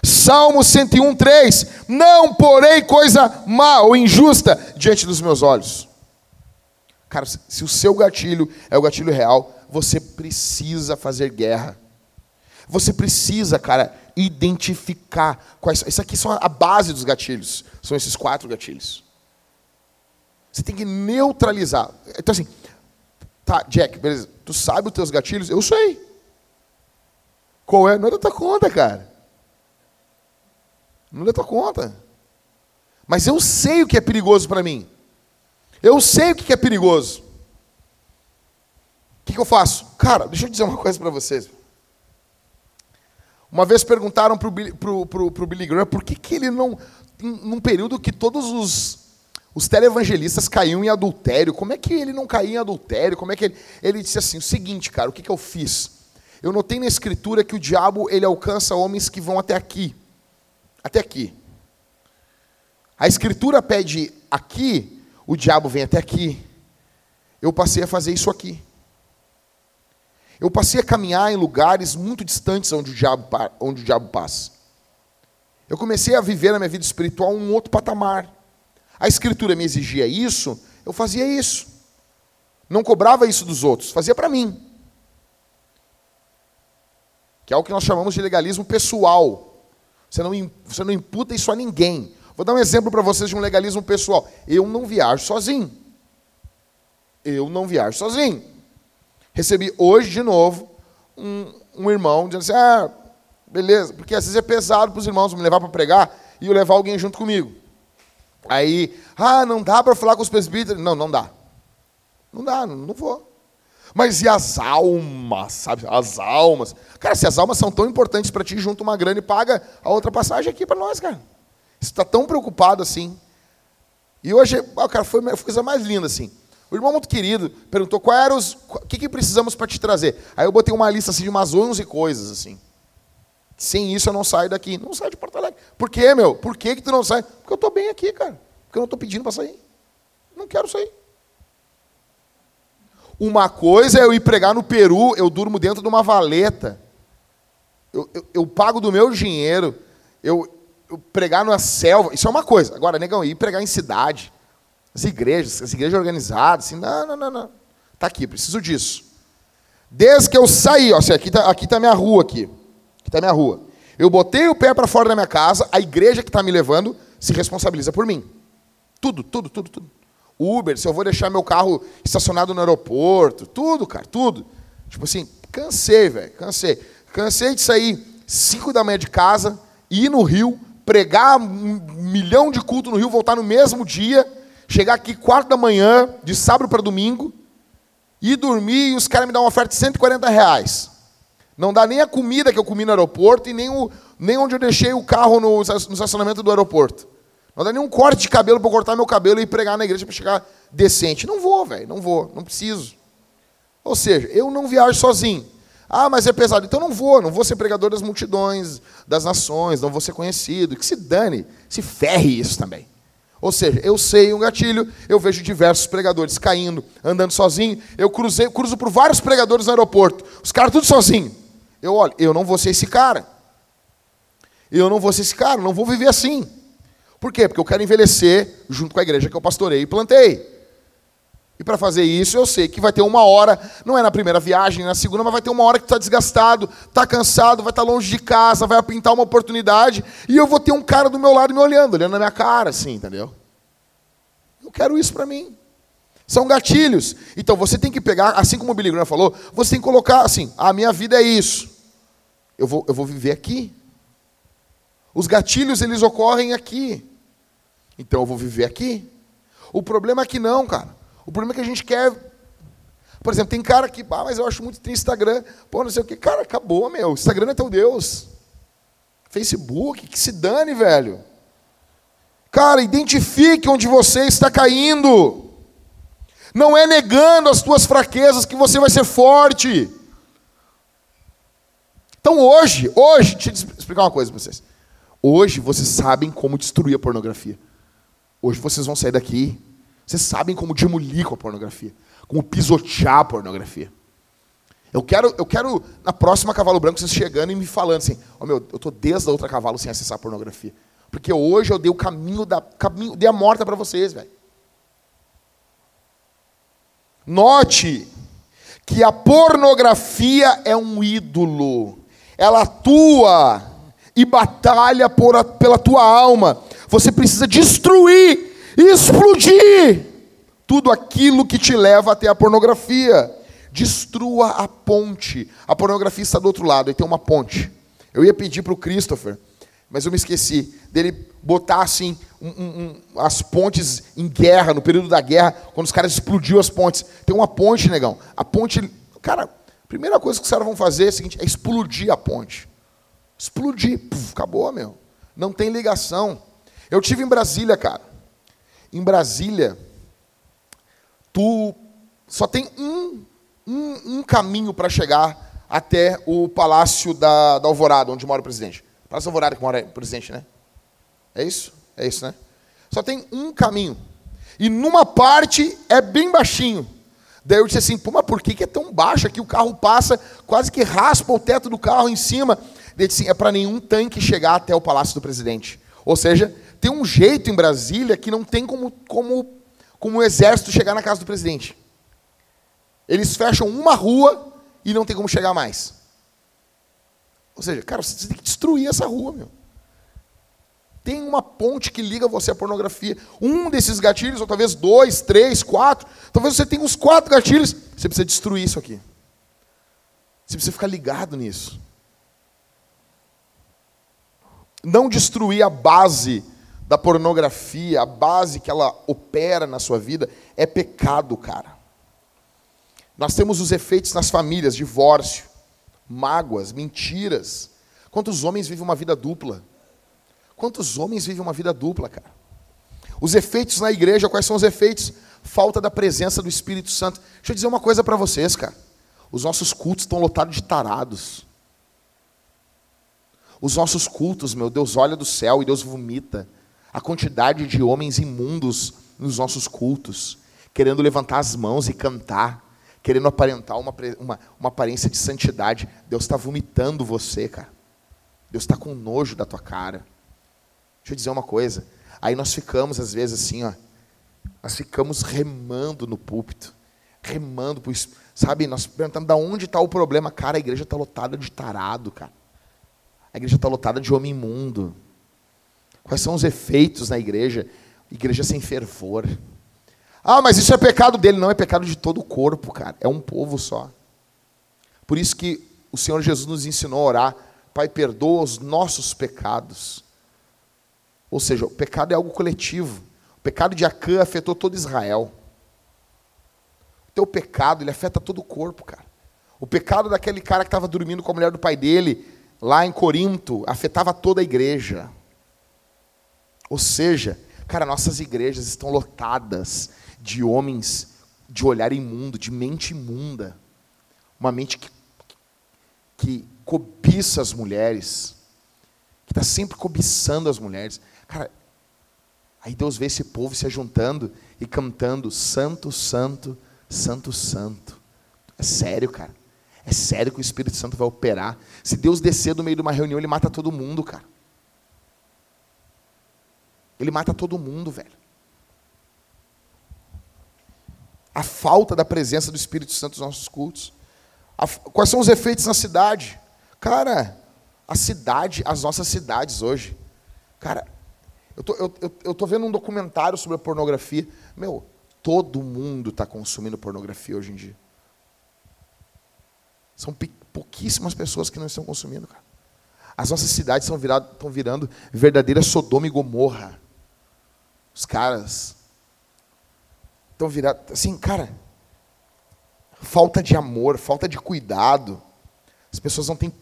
Salmo 101:3 Não porei coisa má ou injusta diante dos meus olhos. Cara, se o seu gatilho é o gatilho real, você precisa fazer guerra. Você precisa, cara, identificar quais. Isso aqui são a base dos gatilhos. São esses quatro gatilhos. Você tem que neutralizar. Então, assim, tá, Jack, beleza. Tu sabe os teus gatilhos? Eu sei. Qual é? Não é da tua conta, cara. Não é da tua conta. Mas eu sei o que é perigoso para mim. Eu sei o que é perigoso. O que, que eu faço? Cara, deixa eu dizer uma coisa para vocês. Uma vez perguntaram para o Billy Graham por que, que ele não, num período que todos os, os televangelistas caíam em adultério, como é que ele não caía em adultério? Como é que ele, ele disse assim, o seguinte, cara, o que, que eu fiz? Eu notei na escritura que o diabo ele alcança homens que vão até aqui. Até aqui. A escritura pede aqui, o diabo vem até aqui. Eu passei a fazer isso aqui. Eu passei a caminhar em lugares muito distantes onde o diabo, onde o diabo passa. Eu comecei a viver na minha vida espiritual um outro patamar. A escritura me exigia isso, eu fazia isso. Não cobrava isso dos outros, fazia para mim. Que é o que nós chamamos de legalismo pessoal. Você não, você não imputa isso a ninguém. Vou dar um exemplo para vocês de um legalismo pessoal. Eu não viajo sozinho. Eu não viajo sozinho. Recebi hoje de novo um, um irmão dizendo assim: ah, beleza, porque às vezes é pesado para os irmãos me levar para pregar e eu levar alguém junto comigo. Aí, ah, não dá para falar com os presbíteros? Não, não dá. Não dá, não, não vou. Mas e as almas, sabe? As almas. Cara, se as almas são tão importantes para ti, junta uma grana e paga a outra passagem aqui para nós, cara. Você está tão preocupado assim. E hoje, cara, foi a coisa mais linda assim. O irmão muito querido perguntou qual era os, o que, que precisamos para te trazer. Aí eu botei uma lista assim, de umas 11 coisas assim. Sem isso eu não saio daqui. Não saio de Porto Alegre. Por quê, meu? Por que, que tu não sai? Porque eu estou bem aqui, cara. Porque eu não estou pedindo para sair. Não quero sair. Uma coisa é eu ir pregar no Peru, eu durmo dentro de uma valeta. Eu, eu, eu pago do meu dinheiro. Eu, eu, pregar na selva. Isso é uma coisa. Agora, negão, ir pregar em cidade. As igrejas, as igrejas organizadas. Assim, não, não, não, não. Está aqui, preciso disso. Desde que eu saí, ó, assim, aqui está aqui tá minha rua aqui. Aqui está minha rua. Eu botei o pé para fora da minha casa, a igreja que está me levando se responsabiliza por mim. Tudo, tudo, tudo, tudo. Uber, se eu vou deixar meu carro estacionado no aeroporto, tudo, cara, tudo. Tipo assim, cansei, velho, cansei. Cansei de sair 5 da manhã de casa, ir no Rio, pregar um milhão de culto no Rio, voltar no mesmo dia, chegar aqui 4 da manhã, de sábado para domingo, ir dormir e os caras me dão uma oferta de 140 reais. Não dá nem a comida que eu comi no aeroporto e nem, o, nem onde eu deixei o carro no, no estacionamento do aeroporto. Não dá nem um corte de cabelo para cortar meu cabelo e pregar na igreja para chegar decente. Não vou, velho, não vou, não preciso. Ou seja, eu não viajo sozinho. Ah, mas é pesado. Então não vou, não vou ser pregador das multidões, das nações, não vou ser conhecido. Que se dane, se ferre isso também. Ou seja, eu sei um gatilho, eu vejo diversos pregadores caindo, andando sozinho. Eu cruzei, cruzo por vários pregadores no aeroporto, os caras tudo sozinhos. Eu olho, eu não vou ser esse cara. Eu não vou ser esse cara, não vou viver assim. Por quê? Porque eu quero envelhecer junto com a igreja que eu pastorei e plantei. E para fazer isso, eu sei que vai ter uma hora, não é na primeira viagem, na segunda, mas vai ter uma hora que está desgastado, está cansado, vai estar tá longe de casa, vai pintar uma oportunidade, e eu vou ter um cara do meu lado me olhando, olhando na minha cara, assim, entendeu? Eu quero isso para mim. São gatilhos. Então você tem que pegar, assim como o Billy Graham falou, você tem que colocar assim: a minha vida é isso. Eu vou, eu vou viver aqui. Os gatilhos, eles ocorrem aqui. Então eu vou viver aqui. O problema é que não, cara. O problema é que a gente quer. Por exemplo, tem cara que, ah, mas eu acho muito triste Instagram. Pô, não sei o que. Cara, acabou, meu. Instagram é teu Deus. Facebook, que se dane, velho. Cara, identifique onde você está caindo. Não é negando as tuas fraquezas que você vai ser forte. Então hoje, hoje, deixa eu explicar uma coisa para vocês. Hoje vocês sabem como destruir a pornografia. Hoje vocês vão sair daqui, vocês sabem como demolir com a pornografia, como pisotear a pornografia. Eu quero, eu quero na próxima Cavalo Branco vocês chegando e me falando assim: "Ó oh, meu, eu tô desde a outra cavalo sem acessar a pornografia". Porque hoje eu dei o caminho da caminho, dei a morta para vocês, velho. Note que a pornografia é um ídolo. Ela atua e batalha por a, pela tua alma. Você precisa destruir, explodir tudo aquilo que te leva até a pornografia. Destrua a ponte. A pornografia está do outro lado, e tem uma ponte. Eu ia pedir para o Christopher, mas eu me esqueci dele botar assim um, um, as pontes em guerra, no período da guerra, quando os caras explodiu as pontes. Tem uma ponte, negão. A ponte, cara, a primeira coisa que os caras vão fazer é, o seguinte, é explodir a ponte. Explodir, Puf, acabou, meu. Não tem ligação. Eu tive em Brasília, cara. Em Brasília, tu só tem um, um, um caminho para chegar até o Palácio da, da, Alvorada, onde mora o presidente. Palácio da Alvorada que mora o presidente, né? É isso? É isso, né? Só tem um caminho. E numa parte é bem baixinho. Daí eu disse assim, pô, mas por que é tão baixo aqui? O carro passa, quase que raspa o teto do carro em cima. Ele disse, é para nenhum tanque chegar até o Palácio do Presidente. Ou seja, tem um jeito em Brasília que não tem como, como, como o exército chegar na casa do presidente. Eles fecham uma rua e não tem como chegar mais. Ou seja, cara, você tem que destruir essa rua, meu. Tem uma ponte que liga você à pornografia. Um desses gatilhos, ou talvez dois, três, quatro. Talvez você tenha uns quatro gatilhos. Você precisa destruir isso aqui. Você precisa ficar ligado nisso não destruir a base da pornografia, a base que ela opera na sua vida, é pecado, cara. Nós temos os efeitos nas famílias, divórcio, mágoas, mentiras. Quantos homens vivem uma vida dupla? Quantos homens vivem uma vida dupla, cara? Os efeitos na igreja, quais são os efeitos? Falta da presença do Espírito Santo. Deixa eu dizer uma coisa para vocês, cara. Os nossos cultos estão lotados de tarados. Os nossos cultos, meu Deus, olha do céu e Deus vomita. A quantidade de homens imundos nos nossos cultos, querendo levantar as mãos e cantar, querendo aparentar uma, uma, uma aparência de santidade. Deus está vomitando você, cara. Deus está com nojo da tua cara. Deixa eu dizer uma coisa. Aí nós ficamos, às vezes, assim, ó. Nós ficamos remando no púlpito. Remando, pois, sabe? Nós perguntamos de onde está o problema. Cara, a igreja está lotada de tarado, cara. A igreja está lotada de homem imundo. Quais são os efeitos na igreja? Igreja sem fervor. Ah, mas isso é pecado dele. Não, é pecado de todo o corpo, cara. É um povo só. Por isso que o Senhor Jesus nos ensinou a orar. Pai, perdoa os nossos pecados. Ou seja, o pecado é algo coletivo. O pecado de Acã afetou todo Israel. O teu pecado, ele afeta todo o corpo, cara. O pecado daquele cara que estava dormindo com a mulher do pai dele, lá em Corinto, afetava toda a igreja. Ou seja, cara, nossas igrejas estão lotadas de homens de olhar imundo, de mente imunda. Uma mente que, que cobiça as mulheres, que está sempre cobiçando as mulheres. Cara, aí Deus vê esse povo se ajuntando e cantando Santo, Santo, Santo, Santo. É sério, cara. É sério que o Espírito Santo vai operar. Se Deus descer do meio de uma reunião, ele mata todo mundo, cara. Ele mata todo mundo, velho. a falta da presença do Espírito Santo nos nossos cultos. A, quais são os efeitos na cidade? Cara, a cidade, as nossas cidades hoje. Cara, eu tô, eu, eu, eu tô vendo um documentário sobre a pornografia. Meu, todo mundo está consumindo pornografia hoje em dia. São pouquíssimas pessoas que não estão consumindo, cara. As nossas cidades estão, estão virando verdadeira Sodoma e Gomorra. Os caras estão virados. Assim, cara, falta de amor, falta de cuidado. As pessoas não têm,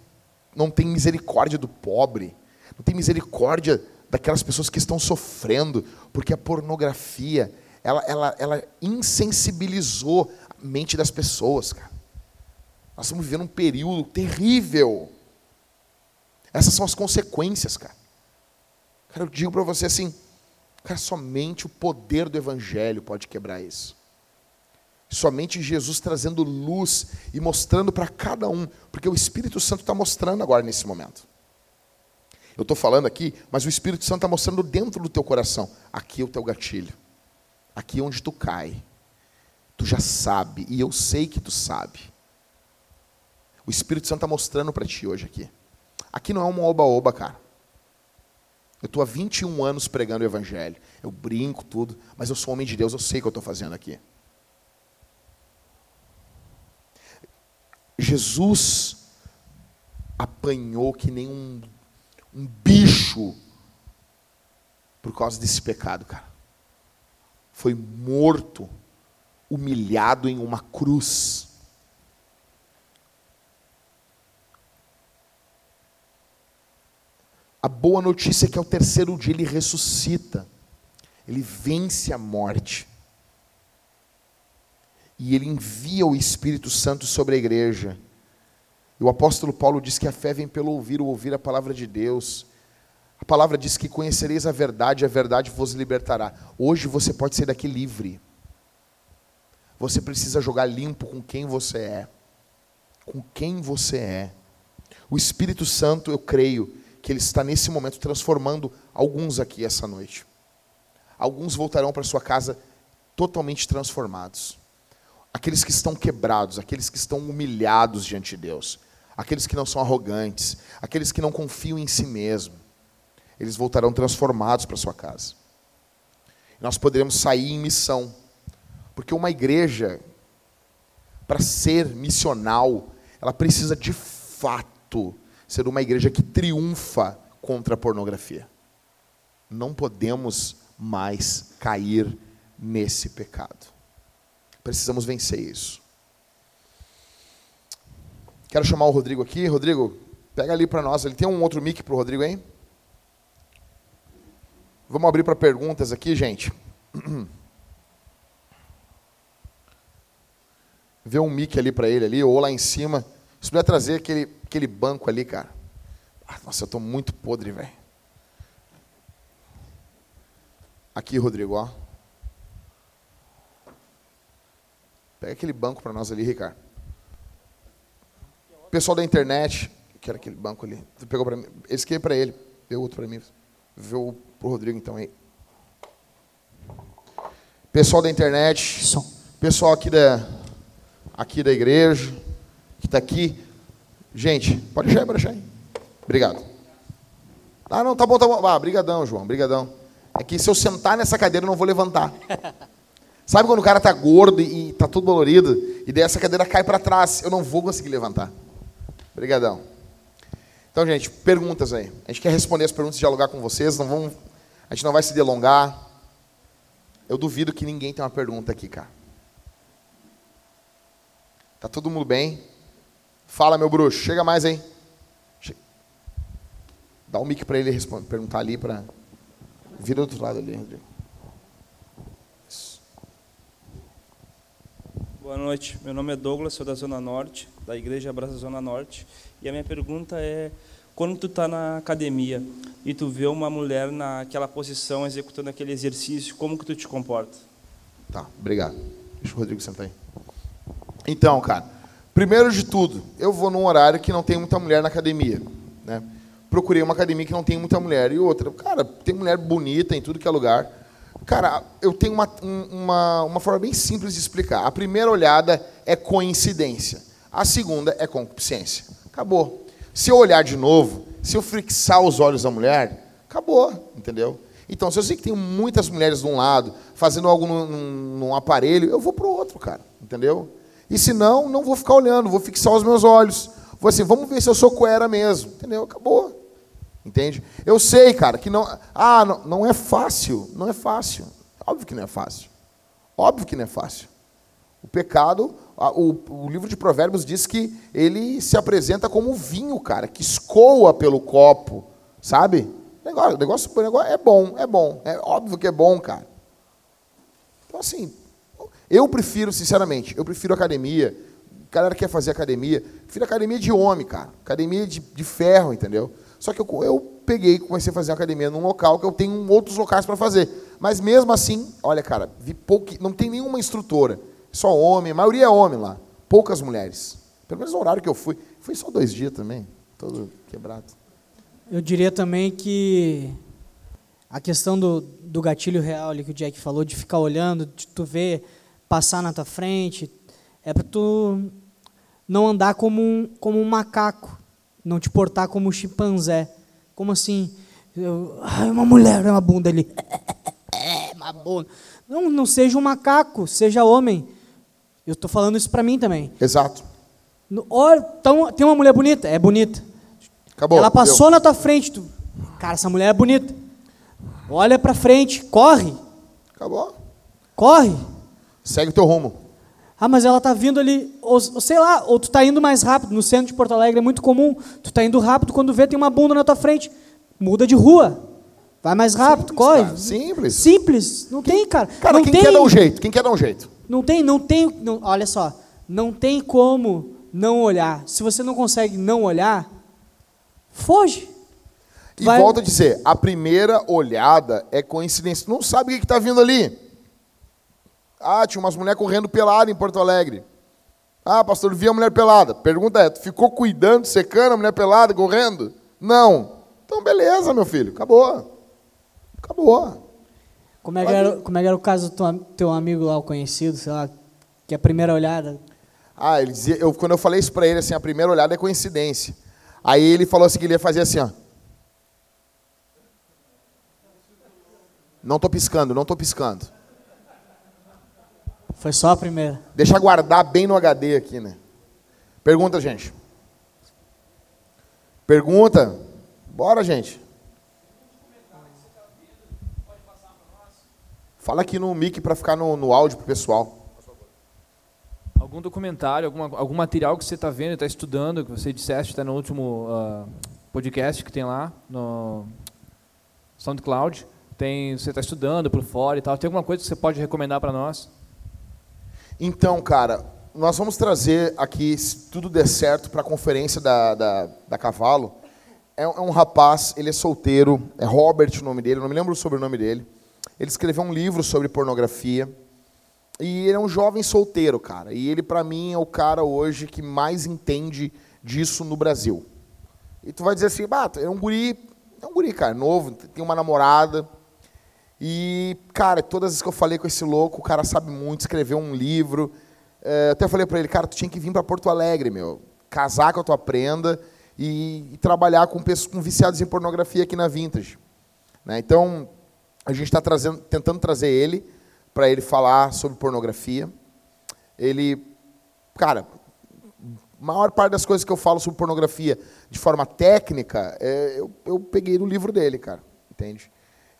não têm misericórdia do pobre, não têm misericórdia daquelas pessoas que estão sofrendo, porque a pornografia, ela, ela, ela insensibilizou a mente das pessoas, cara. Nós estamos vivendo um período terrível. Essas são as consequências, cara. Cara, eu digo para você assim, Cara, somente o poder do Evangelho pode quebrar isso. Somente Jesus trazendo luz e mostrando para cada um, porque o Espírito Santo está mostrando agora nesse momento. Eu estou falando aqui, mas o Espírito Santo está mostrando dentro do teu coração. Aqui é o teu gatilho. Aqui é onde tu cai. Tu já sabe, e eu sei que tu sabe. O Espírito Santo está mostrando para ti hoje aqui. Aqui não é uma oba-oba, cara. Eu estou há 21 anos pregando o Evangelho. Eu brinco tudo, mas eu sou homem de Deus, eu sei o que eu estou fazendo aqui. Jesus apanhou que nem um, um bicho por causa desse pecado, cara. Foi morto, humilhado em uma cruz. A boa notícia é que ao terceiro dia ele ressuscita, ele vence a morte. E ele envia o Espírito Santo sobre a igreja. E o apóstolo Paulo diz que a fé vem pelo ouvir, o ouvir a palavra de Deus. A palavra diz que conhecereis a verdade, a verdade vos libertará. Hoje você pode ser daqui livre. Você precisa jogar limpo com quem você é. Com quem você é. O Espírito Santo, eu creio, que Ele está nesse momento transformando alguns aqui essa noite. Alguns voltarão para sua casa totalmente transformados. Aqueles que estão quebrados, aqueles que estão humilhados diante de Deus, aqueles que não são arrogantes, aqueles que não confiam em si mesmo, eles voltarão transformados para sua casa. Nós poderemos sair em missão, porque uma igreja, para ser missional, ela precisa de fato ser uma igreja que triunfa contra a pornografia. Não podemos mais cair nesse pecado. Precisamos vencer isso. Quero chamar o Rodrigo aqui. Rodrigo, pega ali para nós. Ele tem um outro mic para o Rodrigo, hein? Vamos abrir para perguntas aqui, gente. [CLEARS THROAT] Vê um mic ali para ele ali, ou lá em cima. Se puder trazer aquele, aquele banco ali, cara. Ah, nossa, eu estou muito podre, velho. Aqui, Rodrigo, ó. Pega aquele banco para nós ali, Ricardo. Pessoal da internet, que era aquele banco ali. Tu pegou para mim. Esse aqui é para ele. Deu outro para mim. Viu pro Rodrigo então aí. Pessoal da internet. Pessoal aqui da aqui da igreja que está aqui. Gente, pode deixar aí, pode deixar aí. Obrigado. Ah, não, tá bom, tá bom. Ah, brigadão, João, brigadão. É que se eu sentar nessa cadeira eu não vou levantar. [LAUGHS] Sabe quando o cara tá gordo e tá tudo dolorido e daí essa cadeira cai para trás, eu não vou conseguir levantar. Obrigadão. Então, gente, perguntas aí. A gente quer responder as perguntas, dialogar com vocês, não vamos a gente não vai se delongar. Eu duvido que ninguém tenha uma pergunta aqui, cara. Tá todo mundo bem? Fala, meu bruxo, chega mais aí. Dá um mic para ele responder, perguntar ali para. Vira do outro lado ali, Rodrigo. Boa noite, meu nome é Douglas, sou da Zona Norte, da Igreja Abraça Zona Norte. E a minha pergunta é: quando tu está na academia e tu vê uma mulher naquela posição, executando aquele exercício, como que tu te comporta? Tá, obrigado. Deixa o Rodrigo sentar aí. Então, cara, primeiro de tudo, eu vou num horário que não tem muita mulher na academia, né? procurei uma academia que não tem muita mulher. E outra, cara, tem mulher bonita em tudo que é lugar. Cara, eu tenho uma, uma, uma forma bem simples de explicar. A primeira olhada é coincidência. A segunda é concupiscência. Acabou. Se eu olhar de novo, se eu fixar os olhos da mulher, acabou, entendeu? Então, se eu sei que tem muitas mulheres de um lado, fazendo algo num, num aparelho, eu vou para o outro, cara, entendeu? E se não, não vou ficar olhando, vou fixar os meus olhos. Vou assim, vamos ver se eu sou coera mesmo, entendeu? Acabou. Entende? Eu sei, cara, que não. Ah, não, não é fácil. Não é fácil. Óbvio que não é fácil. Óbvio que não é fácil. O pecado, o, o livro de Provérbios diz que ele se apresenta como vinho, cara, que escoa pelo copo, sabe? Negócio, negócio, negócio é bom, é bom. É óbvio que é bom, cara. Então, assim, eu prefiro, sinceramente, eu prefiro academia. A galera quer fazer academia. Prefiro academia de homem, cara. Academia de, de ferro, entendeu? Só que eu, eu peguei e comecei a fazer academia num local que eu tenho outros locais para fazer. Mas mesmo assim, olha, cara, vi não tem nenhuma instrutora. Só homem, a maioria é homem lá. Poucas mulheres. Pelo menos no horário que eu fui. Fui só dois dias também, todo quebrado. Eu diria também que a questão do, do gatilho real ali que o Jack falou, de ficar olhando, de tu ver passar na tua frente, é para tu não andar como um, como um macaco não te portar como um chimpanzé. Como assim? Eu, uma mulher, uma bunda ali. [LAUGHS] Uma bunda. Não, não seja um macaco, seja homem. Eu estou falando isso para mim também. Exato. Olha, então, tem uma mulher bonita? É bonita. Acabou. Ela passou deu. na tua frente. Tu, cara, essa mulher é bonita. Olha para frente, corre. Acabou. Corre. Segue o teu rumo. Ah, mas ela está vindo ali, ou, sei lá, ou tu está indo mais rápido. No centro de Porto Alegre é muito comum. Tu está indo rápido, quando vê tem uma bunda na tua frente. Muda de rua. Vai mais rápido, Simples, corre. Cara. Simples. Simples. Não quem, tem, cara. Cara, não quem tem, quer dar um jeito? Quem quer dar um jeito? Não tem, não tem. Não, olha só. Não tem como não olhar. Se você não consegue não olhar, foge. E Vai... volta a dizer, a primeira olhada é coincidência. Não sabe o que está vindo ali. Ah, tinha umas mulheres correndo pelada em Porto Alegre. Ah, pastor, vi a mulher pelada. Pergunta é, tu ficou cuidando, secando a mulher pelada, correndo? Não. Então, beleza, meu filho, acabou. Acabou. Como é que era, como é que era o caso do teu amigo lá, o conhecido, sei lá, que a primeira olhada... Ah, ele dizia, eu, quando eu falei isso para ele, assim, a primeira olhada é coincidência. Aí ele falou assim que ele ia fazer assim, ó. Não estou piscando, não estou piscando. Foi só a primeira. Deixa guardar bem no HD aqui, né? Pergunta, gente. Pergunta. Bora, gente. Fala aqui no mic para ficar no, no áudio pro pessoal. Algum documentário, alguma, algum material que você está vendo, está estudando, que você disseste, está no último uh, podcast que tem lá no SoundCloud. Tem, você está estudando por fora e tal. Tem alguma coisa que você pode recomendar para nós? Então, cara, nós vamos trazer aqui, se tudo der certo, para a conferência da, da, da Cavalo. É, é, um rapaz, ele é solteiro, é Robert o nome dele, não me lembro o sobrenome dele. ele escreveu um livro sobre pornografia. E ele é um jovem solteiro, cara. E ele, para mim, é o cara hoje que mais entende disso no Brasil. E tu vai dizer assim, bato, é um guri, é um guri, cara, novo, tem uma namorada. E, cara, todas as vezes que eu falei com esse louco, o cara sabe muito, escreveu um livro. É, até falei para ele, cara, tu tinha que vir para Porto Alegre, meu. Casar com a tua prenda e, e trabalhar com, pessoas, com viciados em pornografia aqui na Vintage. Né? Então, a gente está tentando trazer ele para ele falar sobre pornografia. Ele, cara, a maior parte das coisas que eu falo sobre pornografia de forma técnica, é, eu, eu peguei do livro dele, cara, entende?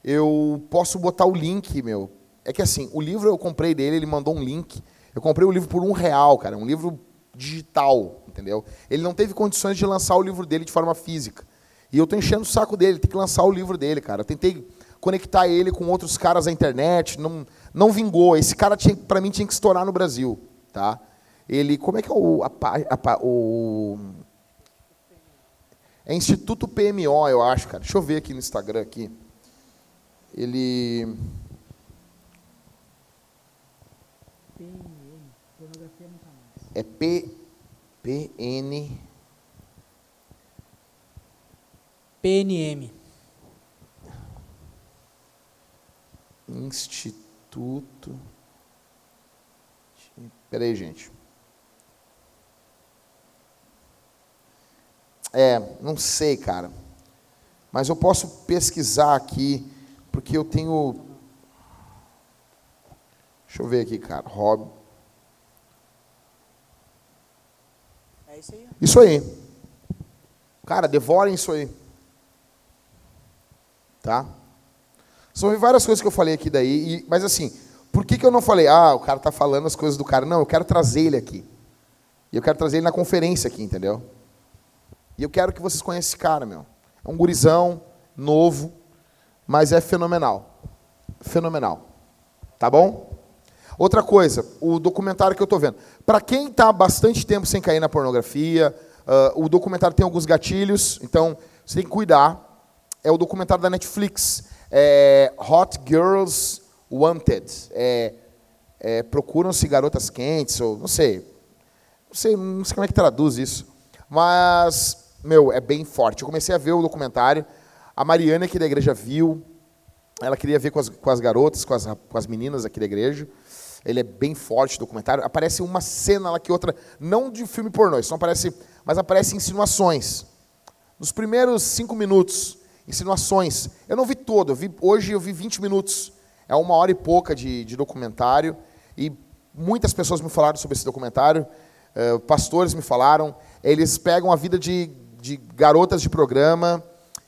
Eu posso botar o link, meu. É que assim, o livro eu comprei dele, ele mandou um link. Eu comprei o livro por um real, cara, um livro digital, entendeu? Ele não teve condições de lançar o livro dele de forma física. E eu tô enchendo o saco dele, tem que lançar o livro dele, cara. Eu tentei conectar ele com outros caras da internet, não, não vingou. Esse cara, para mim, tinha que estourar no Brasil. Tá? Ele, como é que é o, a, a, o... É Instituto PMO, eu acho, cara. Deixa eu ver aqui no Instagram aqui. Ele... É P... PN... PNM. Instituto. Peraí, gente. É, não sei, cara. Mas eu posso pesquisar aqui, porque eu tenho. Deixa eu ver aqui, cara. Rob. É isso aí. Isso aí. Cara, devorem isso aí. Tá? São várias coisas que eu falei aqui daí, e, mas assim, por que, que eu não falei, ah, o cara está falando as coisas do cara? Não, eu quero trazer ele aqui. E eu quero trazer ele na conferência aqui, entendeu? E eu quero que vocês conheçam esse cara, meu. É um gurizão, novo, mas é fenomenal. Fenomenal. Tá bom? Outra coisa, o documentário que eu estou vendo. Para quem está bastante tempo sem cair na pornografia, uh, o documentário tem alguns gatilhos, então você tem que cuidar. É o documentário da Netflix é, Hot Girls Wanted. É, é, Procuram-se garotas quentes, ou não sei. Não sei, não sei como é que traduz isso. Mas, meu, é bem forte. Eu comecei a ver o documentário. A Mariana aqui da igreja viu. Ela queria ver com as, com as garotas, com as, com as meninas aqui da igreja. Ele é bem forte o documentário. Aparece uma cena lá que outra, não de filme pornô, não aparece, mas aparece insinuações. Nos primeiros cinco minutos, insinuações. Eu não vi todo, eu vi, hoje eu vi 20 minutos. É uma hora e pouca de, de documentário. E muitas pessoas me falaram sobre esse documentário, uh, pastores me falaram. Eles pegam a vida de, de garotas de programa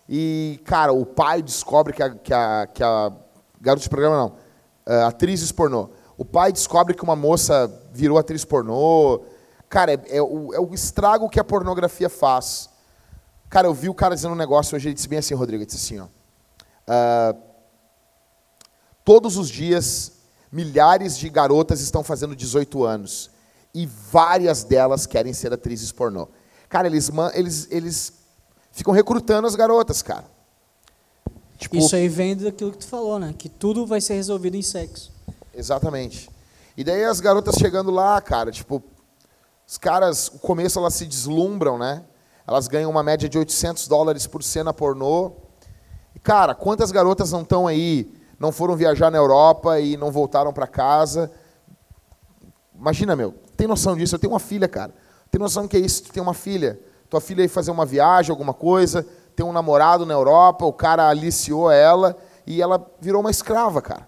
e, cara, o pai descobre que a, que a, que a garota de programa não, uh, atrizes pornô. O pai descobre que uma moça virou atriz pornô. Cara, é, é, o, é o estrago que a pornografia faz Cara, eu vi o cara dizendo um negócio hoje, ele disse bem assim, Rodrigo, ele disse assim, ó. Uh, todos os dias, milhares de garotas estão fazendo 18 anos. E várias delas querem ser atrizes pornô. Cara, eles, eles, eles ficam recrutando as garotas, cara. Tipo, Isso aí vem daquilo que tu falou, né? Que tudo vai ser resolvido em sexo. Exatamente. E daí as garotas chegando lá, cara, tipo, os caras, no começo elas se deslumbram, né? Elas ganham uma média de 800 dólares por cena pornô. E, cara, quantas garotas não estão aí, não foram viajar na Europa e não voltaram para casa? Imagina, meu, tem noção disso? Eu tenho uma filha, cara. Tem noção do que é isso? Tu tem uma filha. Tua filha ia fazer uma viagem, alguma coisa, tem um namorado na Europa, o cara aliciou ela e ela virou uma escrava, cara.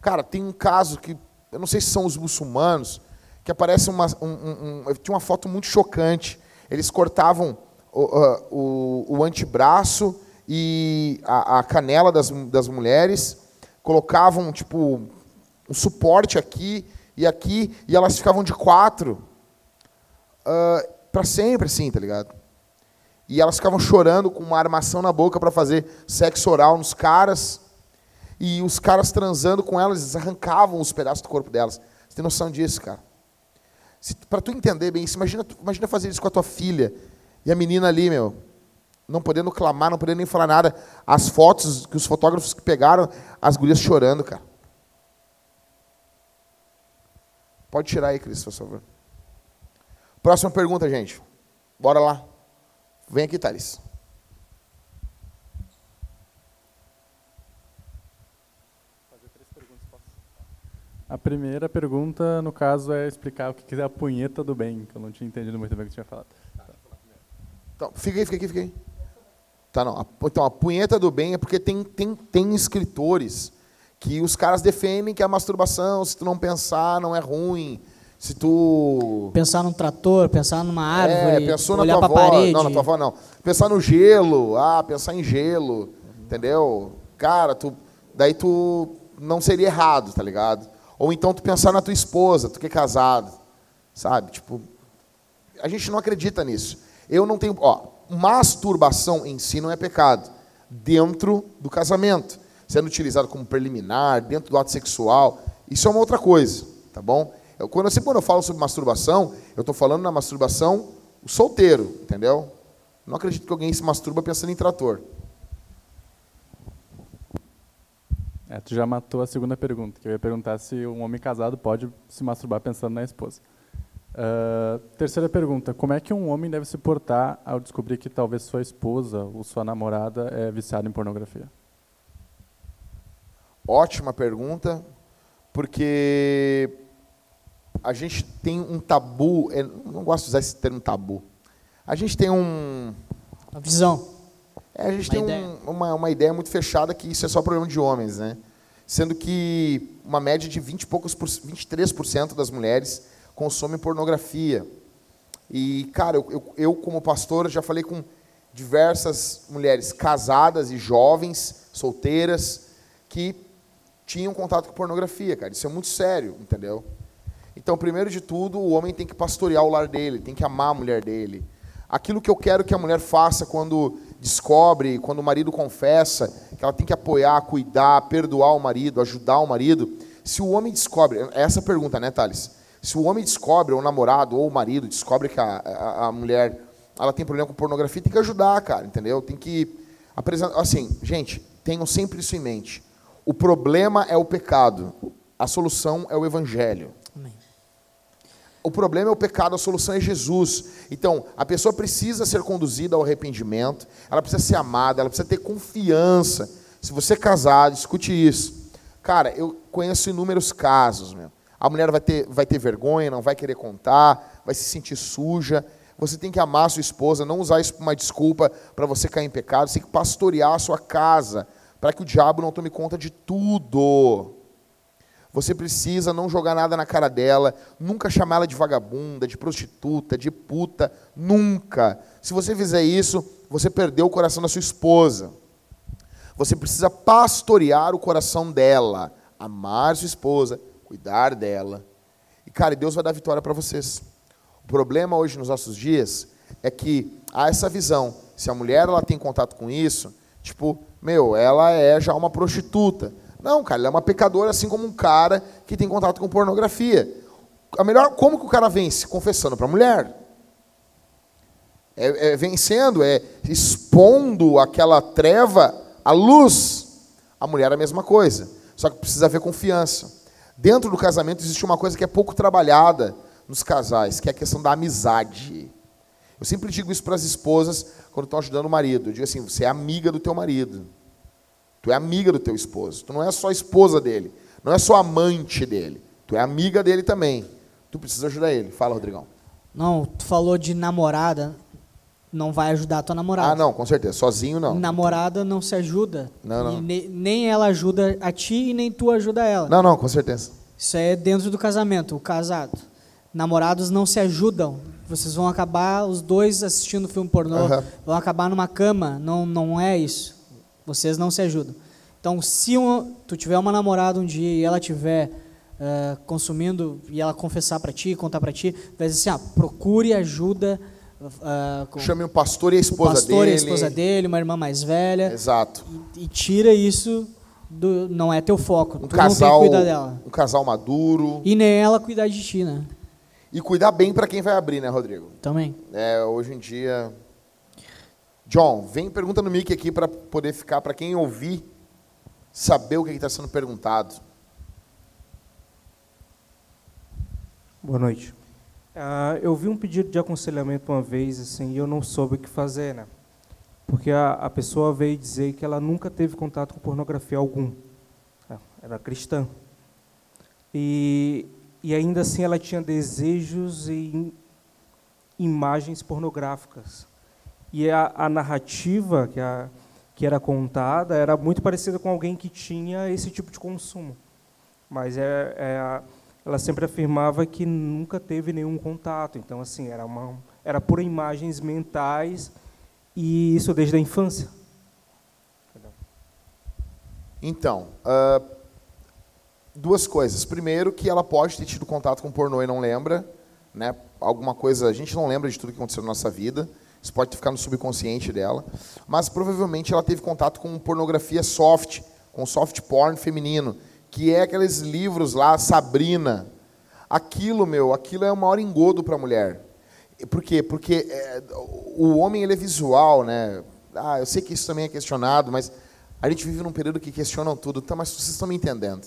Cara, tem um caso que, eu não sei se são os muçulmanos, que aparece uma, um, um, um, tinha uma foto muito chocante eles cortavam o, o, o antebraço e a, a canela das, das mulheres, colocavam tipo um suporte aqui e aqui, e elas ficavam de quatro uh, para sempre, assim, tá ligado? E elas ficavam chorando com uma armação na boca para fazer sexo oral nos caras. E os caras transando com elas, eles arrancavam os pedaços do corpo delas. Você tem noção disso, cara? Para tu entender bem isso, imagina, imagina fazer isso com a tua filha. E a menina ali, meu, não podendo clamar, não podendo nem falar nada. As fotos que os fotógrafos que pegaram, as gurias chorando, cara. Pode tirar aí, Cris, por favor. Próxima pergunta, gente. Bora lá. Vem aqui, Thales. A primeira pergunta, no caso, é explicar o que é a punheta do bem, que eu não tinha entendido muito bem o que você tinha falado. Então, fica aí, fica aqui, fica aí. Tá, não. Então, a punheta do bem é porque tem, tem, tem escritores que os caras defendem que a masturbação, se tu não pensar, não é ruim. Se tu. Pensar num trator, pensar numa árvore, é, pensou olhar na tua avó, parede. Não, na tua avó não. Pensar no gelo, ah, pensar em gelo, entendeu? Cara, tu, daí tu não seria errado, tá ligado? Ou então tu pensar na tua esposa, tu que é casado, sabe? Tipo, a gente não acredita nisso. Eu não tenho, ó, masturbação em si não é pecado dentro do casamento, sendo utilizado como preliminar, dentro do ato sexual, isso é uma outra coisa, tá bom? Eu, quando, eu, quando eu falo sobre masturbação, eu estou falando na masturbação solteiro, entendeu? Não acredito que alguém se masturba pensando em trator. É, tu já matou a segunda pergunta, que eu ia perguntar se um homem casado pode se masturbar pensando na esposa. Uh, terceira pergunta, como é que um homem deve se portar ao descobrir que talvez sua esposa ou sua namorada é viciada em pornografia? Ótima pergunta, porque a gente tem um tabu, eu não gosto de usar esse termo tabu, a gente tem um... Uma visão. É, a gente uma tem ideia. Um, uma, uma ideia muito fechada que isso é só problema de homens, né? Sendo que uma média de 20 e poucos por, 23% das mulheres consomem pornografia. E, cara, eu, eu, eu, como pastor já falei com diversas mulheres casadas e jovens, solteiras, que tinham contato com pornografia, cara. Isso é muito sério, entendeu? Então, primeiro de tudo, o homem tem que pastorear o lar dele, tem que amar a mulher dele. Aquilo que eu quero que a mulher faça quando descobre, quando o marido confessa, que ela tem que apoiar, cuidar, perdoar o marido, ajudar o marido. Se o homem descobre, é essa pergunta, né, Thales? Se o homem descobre, ou o namorado, ou o marido, descobre que a, a, a mulher ela tem problema com pornografia, tem que ajudar, cara, entendeu? Tem que apresentar. Assim, gente, tenham sempre isso em mente. O problema é o pecado, a solução é o evangelho. O problema é o pecado, a solução é Jesus. Então, a pessoa precisa ser conduzida ao arrependimento, ela precisa ser amada, ela precisa ter confiança. Se você é casado, escute isso. Cara, eu conheço inúmeros casos, meu. A mulher vai ter, vai ter vergonha, não vai querer contar, vai se sentir suja. Você tem que amar sua esposa, não usar isso como uma desculpa para você cair em pecado. Você tem que pastorear a sua casa, para que o diabo não tome conta de tudo. Você precisa não jogar nada na cara dela, nunca chamar ela de vagabunda, de prostituta, de puta, nunca. Se você fizer isso, você perdeu o coração da sua esposa. Você precisa pastorear o coração dela, amar sua esposa, cuidar dela. E cara, Deus vai dar vitória para vocês. O problema hoje nos nossos dias é que há essa visão. Se a mulher ela tem contato com isso, tipo, meu, ela é já uma prostituta. Não, cara, ele é uma pecadora assim como um cara que tem contato com pornografia. A melhor, como que o cara vence? Confessando para a mulher. É, é, vencendo, é expondo aquela treva à luz. A mulher é a mesma coisa, só que precisa haver confiança. Dentro do casamento existe uma coisa que é pouco trabalhada nos casais, que é a questão da amizade. Eu sempre digo isso para as esposas quando estão ajudando o marido. Eu digo assim: você é amiga do teu marido. Tu é amiga do teu esposo. Tu não é só esposa dele. Não é só amante dele. Tu é amiga dele também. Tu precisa ajudar ele. Fala, Rodrigão. Não, tu falou de namorada. Não vai ajudar a tua namorada. Ah, não, com certeza. Sozinho não. Namorada não se ajuda. Não, não. Ne, nem ela ajuda a ti e nem tu ajuda ela. Não, não, com certeza. Isso é dentro do casamento, o casado. Namorados não se ajudam. Vocês vão acabar os dois assistindo filme pornô, uhum. vão acabar numa cama. Não, não é isso. Vocês não se ajudam. Então, se um, tu tiver uma namorada um dia e ela tiver uh, consumindo e ela confessar para ti, contar para ti, vai dizer assim, ah, procure ajuda. Uh, Chame um pastor e a esposa o pastor dele. e a esposa dele, uma irmã mais velha. Exato. E, e tira isso do, não é teu foco. Um tu casal, não tem que cuidar dela. Um casal maduro. E nem ela cuidar de ti, né? E cuidar bem para quem vai abrir, né, Rodrigo? Também. É, hoje em dia John, vem pergunta no mic aqui para poder ficar, para quem ouvir, saber o que está sendo perguntado. Boa noite. Uh, eu vi um pedido de aconselhamento uma vez, assim, e eu não soube o que fazer, né? Porque a, a pessoa veio dizer que ela nunca teve contato com pornografia algum. Ela era cristã. E, e ainda assim ela tinha desejos e imagens pornográficas. E a, a narrativa que, a, que era contada era muito parecida com alguém que tinha esse tipo de consumo. Mas é, é ela sempre afirmava que nunca teve nenhum contato. Então, assim, era, uma, era por imagens mentais e isso desde a infância. Então, uh, duas coisas. Primeiro, que ela pode ter tido contato com pornô e não lembra. Né? Alguma coisa, a gente não lembra de tudo que aconteceu na nossa vida. Isso pode ficar no subconsciente dela. Mas provavelmente ela teve contato com pornografia soft, com soft porn feminino que é aqueles livros lá, Sabrina. Aquilo, meu, aquilo é o maior engodo para a mulher. Por quê? Porque é, o homem ele é visual, né? Ah, eu sei que isso também é questionado, mas a gente vive num período que questionam tudo, tá, mas vocês estão me entendendo.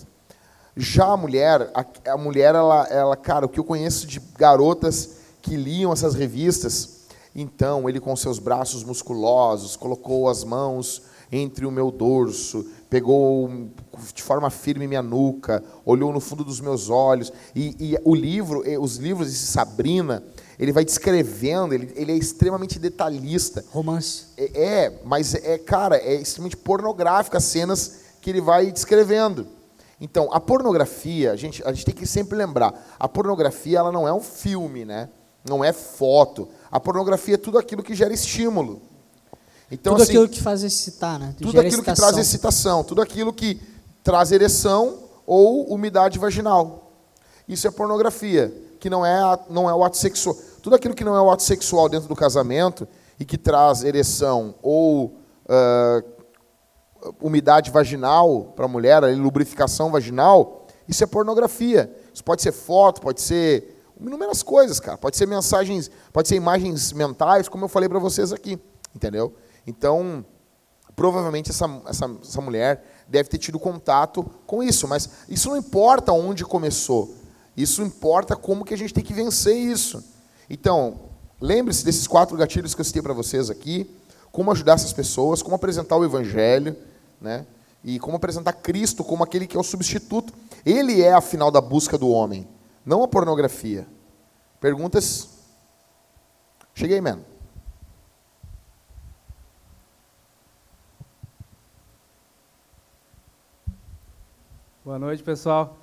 Já a mulher, a, a mulher, ela, ela, cara, o que eu conheço de garotas que liam essas revistas, então ele com seus braços musculosos colocou as mãos entre o meu dorso, pegou de forma firme minha nuca, olhou no fundo dos meus olhos. E, e o livro, os livros de Sabrina, ele vai descrevendo, ele, ele é extremamente detalhista. Romance. É, é, mas é, cara, é extremamente pornográfico as cenas que ele vai descrevendo. Então, a pornografia, a gente, a gente tem que sempre lembrar, a pornografia ela não é um filme, né? Não é foto. A pornografia é tudo aquilo que gera estímulo. Então, tudo assim, aquilo que faz excitar, né? tudo aquilo excitação. que traz excitação, tudo aquilo que traz ereção ou umidade vaginal. Isso é pornografia, que não é, não é o ato sexual. Tudo aquilo que não é o ato sexual dentro do casamento e que traz ereção ou uh, umidade vaginal para a mulher, a lubrificação vaginal, isso é pornografia. Isso pode ser foto, pode ser inúmeras coisas, cara. Pode ser mensagens, pode ser imagens mentais, como eu falei para vocês aqui, entendeu? Então, provavelmente essa, essa, essa mulher deve ter tido contato com isso, mas isso não importa onde começou. Isso importa como que a gente tem que vencer isso. Então, lembre-se desses quatro gatilhos que eu citei para vocês aqui, como ajudar essas pessoas, como apresentar o evangelho, né? E como apresentar Cristo como aquele que é o substituto. Ele é a final da busca do homem, não a pornografia. Perguntas? Cheguei, mano. Boa noite, pessoal.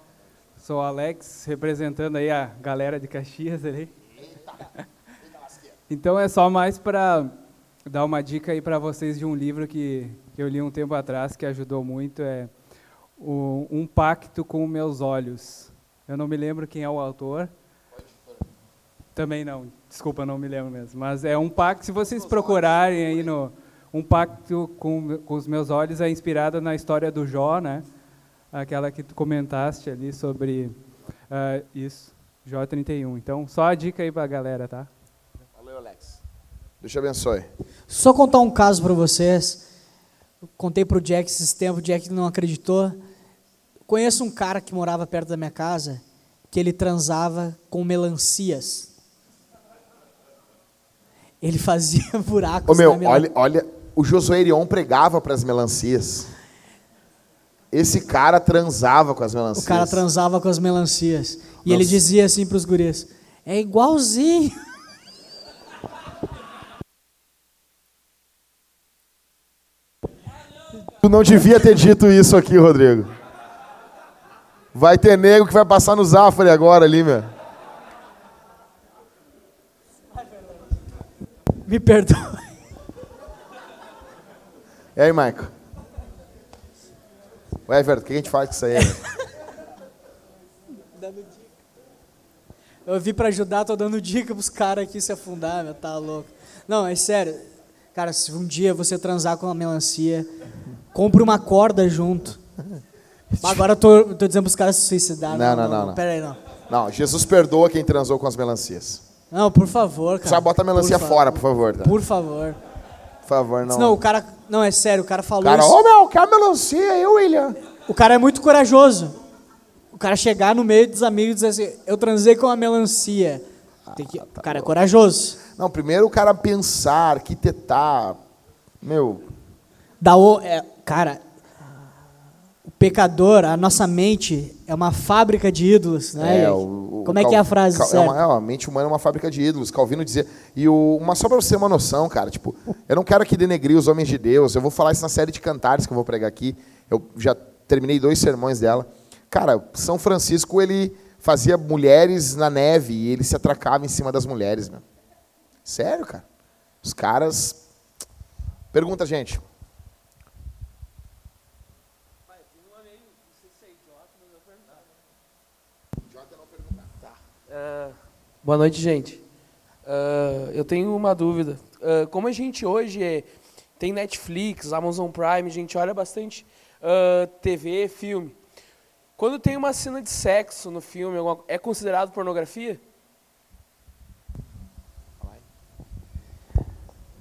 Sou o Alex, representando aí a galera de Caxias ali. Então é só mais para dar uma dica aí para vocês de um livro que, que eu li um tempo atrás que ajudou muito, é o, Um Pacto com Meus Olhos. Eu não me lembro quem é o autor. Também não, desculpa, não me lembro mesmo. Mas é um pacto, se vocês procurarem aí no Um Pacto com, com os Meus Olhos, é inspirado na história do Jó, né? aquela que tu comentaste ali sobre uh, isso, J31. Então, só a dica aí para a galera, tá? Valeu, Alex. Deus te abençoe. Só contar um caso para vocês. contei para o Jack esses tempos, o Jack não acreditou. Conheço um cara que morava perto da minha casa, que ele transava com melancias. Ele fazia [LAUGHS] buracos Ô, meu, olha, olha, o Josué Erion pregava para as melancias. Esse cara transava com as melancias. O cara transava com as melancias. E Nossa. ele dizia assim para os guris: é igualzinho. [LAUGHS] Tu não devia ter dito isso aqui, Rodrigo. Vai ter nego que vai passar no Zafari agora ali, meu. Me perdoe. E aí, Michael? Ué, Everton, o que a gente faz com isso aí? dando dica. Eu vim para ajudar, tô dando dica pros caras aqui se afundar, meu, tá louco. Não, é sério. Cara, se um dia você transar com uma melancia, compre uma corda junto. Agora eu tô, tô dizendo pros caras se suicidar. Não, não, não. não, não. Pera aí, não. Não, Jesus perdoa quem transou com as melancias. Não, por favor, cara. Só bota a melancia por fora, por favor. Tá? Por favor. Por favor, não. Não, o cara. Não, é sério, o cara falou Cara, ô meu, quer melancia? Eu, William. O cara é muito corajoso. O cara chegar no meio dos amigos e dizer assim, eu transei com uma melancia. Tem que... o cara é corajoso. Não, primeiro o cara pensar, arquitetar. Meu, Da o... é, cara, pecador, a nossa mente é uma fábrica de ídolos, né? É, o- o Como é Cal- que é a frase Cal- é uma, é uma mente humana é uma fábrica de ídolos. Calvino dizia. E o, uma só para você ter uma noção, cara. Tipo, eu não quero aqui denegrir os homens de Deus. Eu vou falar isso na série de cantares que eu vou pregar aqui. Eu já terminei dois sermões dela. Cara, São Francisco ele fazia mulheres na neve e ele se atracava em cima das mulheres, meu. Sério, cara. Os caras. Pergunta, gente. Boa noite, gente. Ah, eu tenho uma dúvida. Ah, como a gente hoje é- tem Netflix, Amazon Prime, a gente olha bastante ah, TV, filme. Quando tem uma cena de sexo no filme, é considerado pornografia?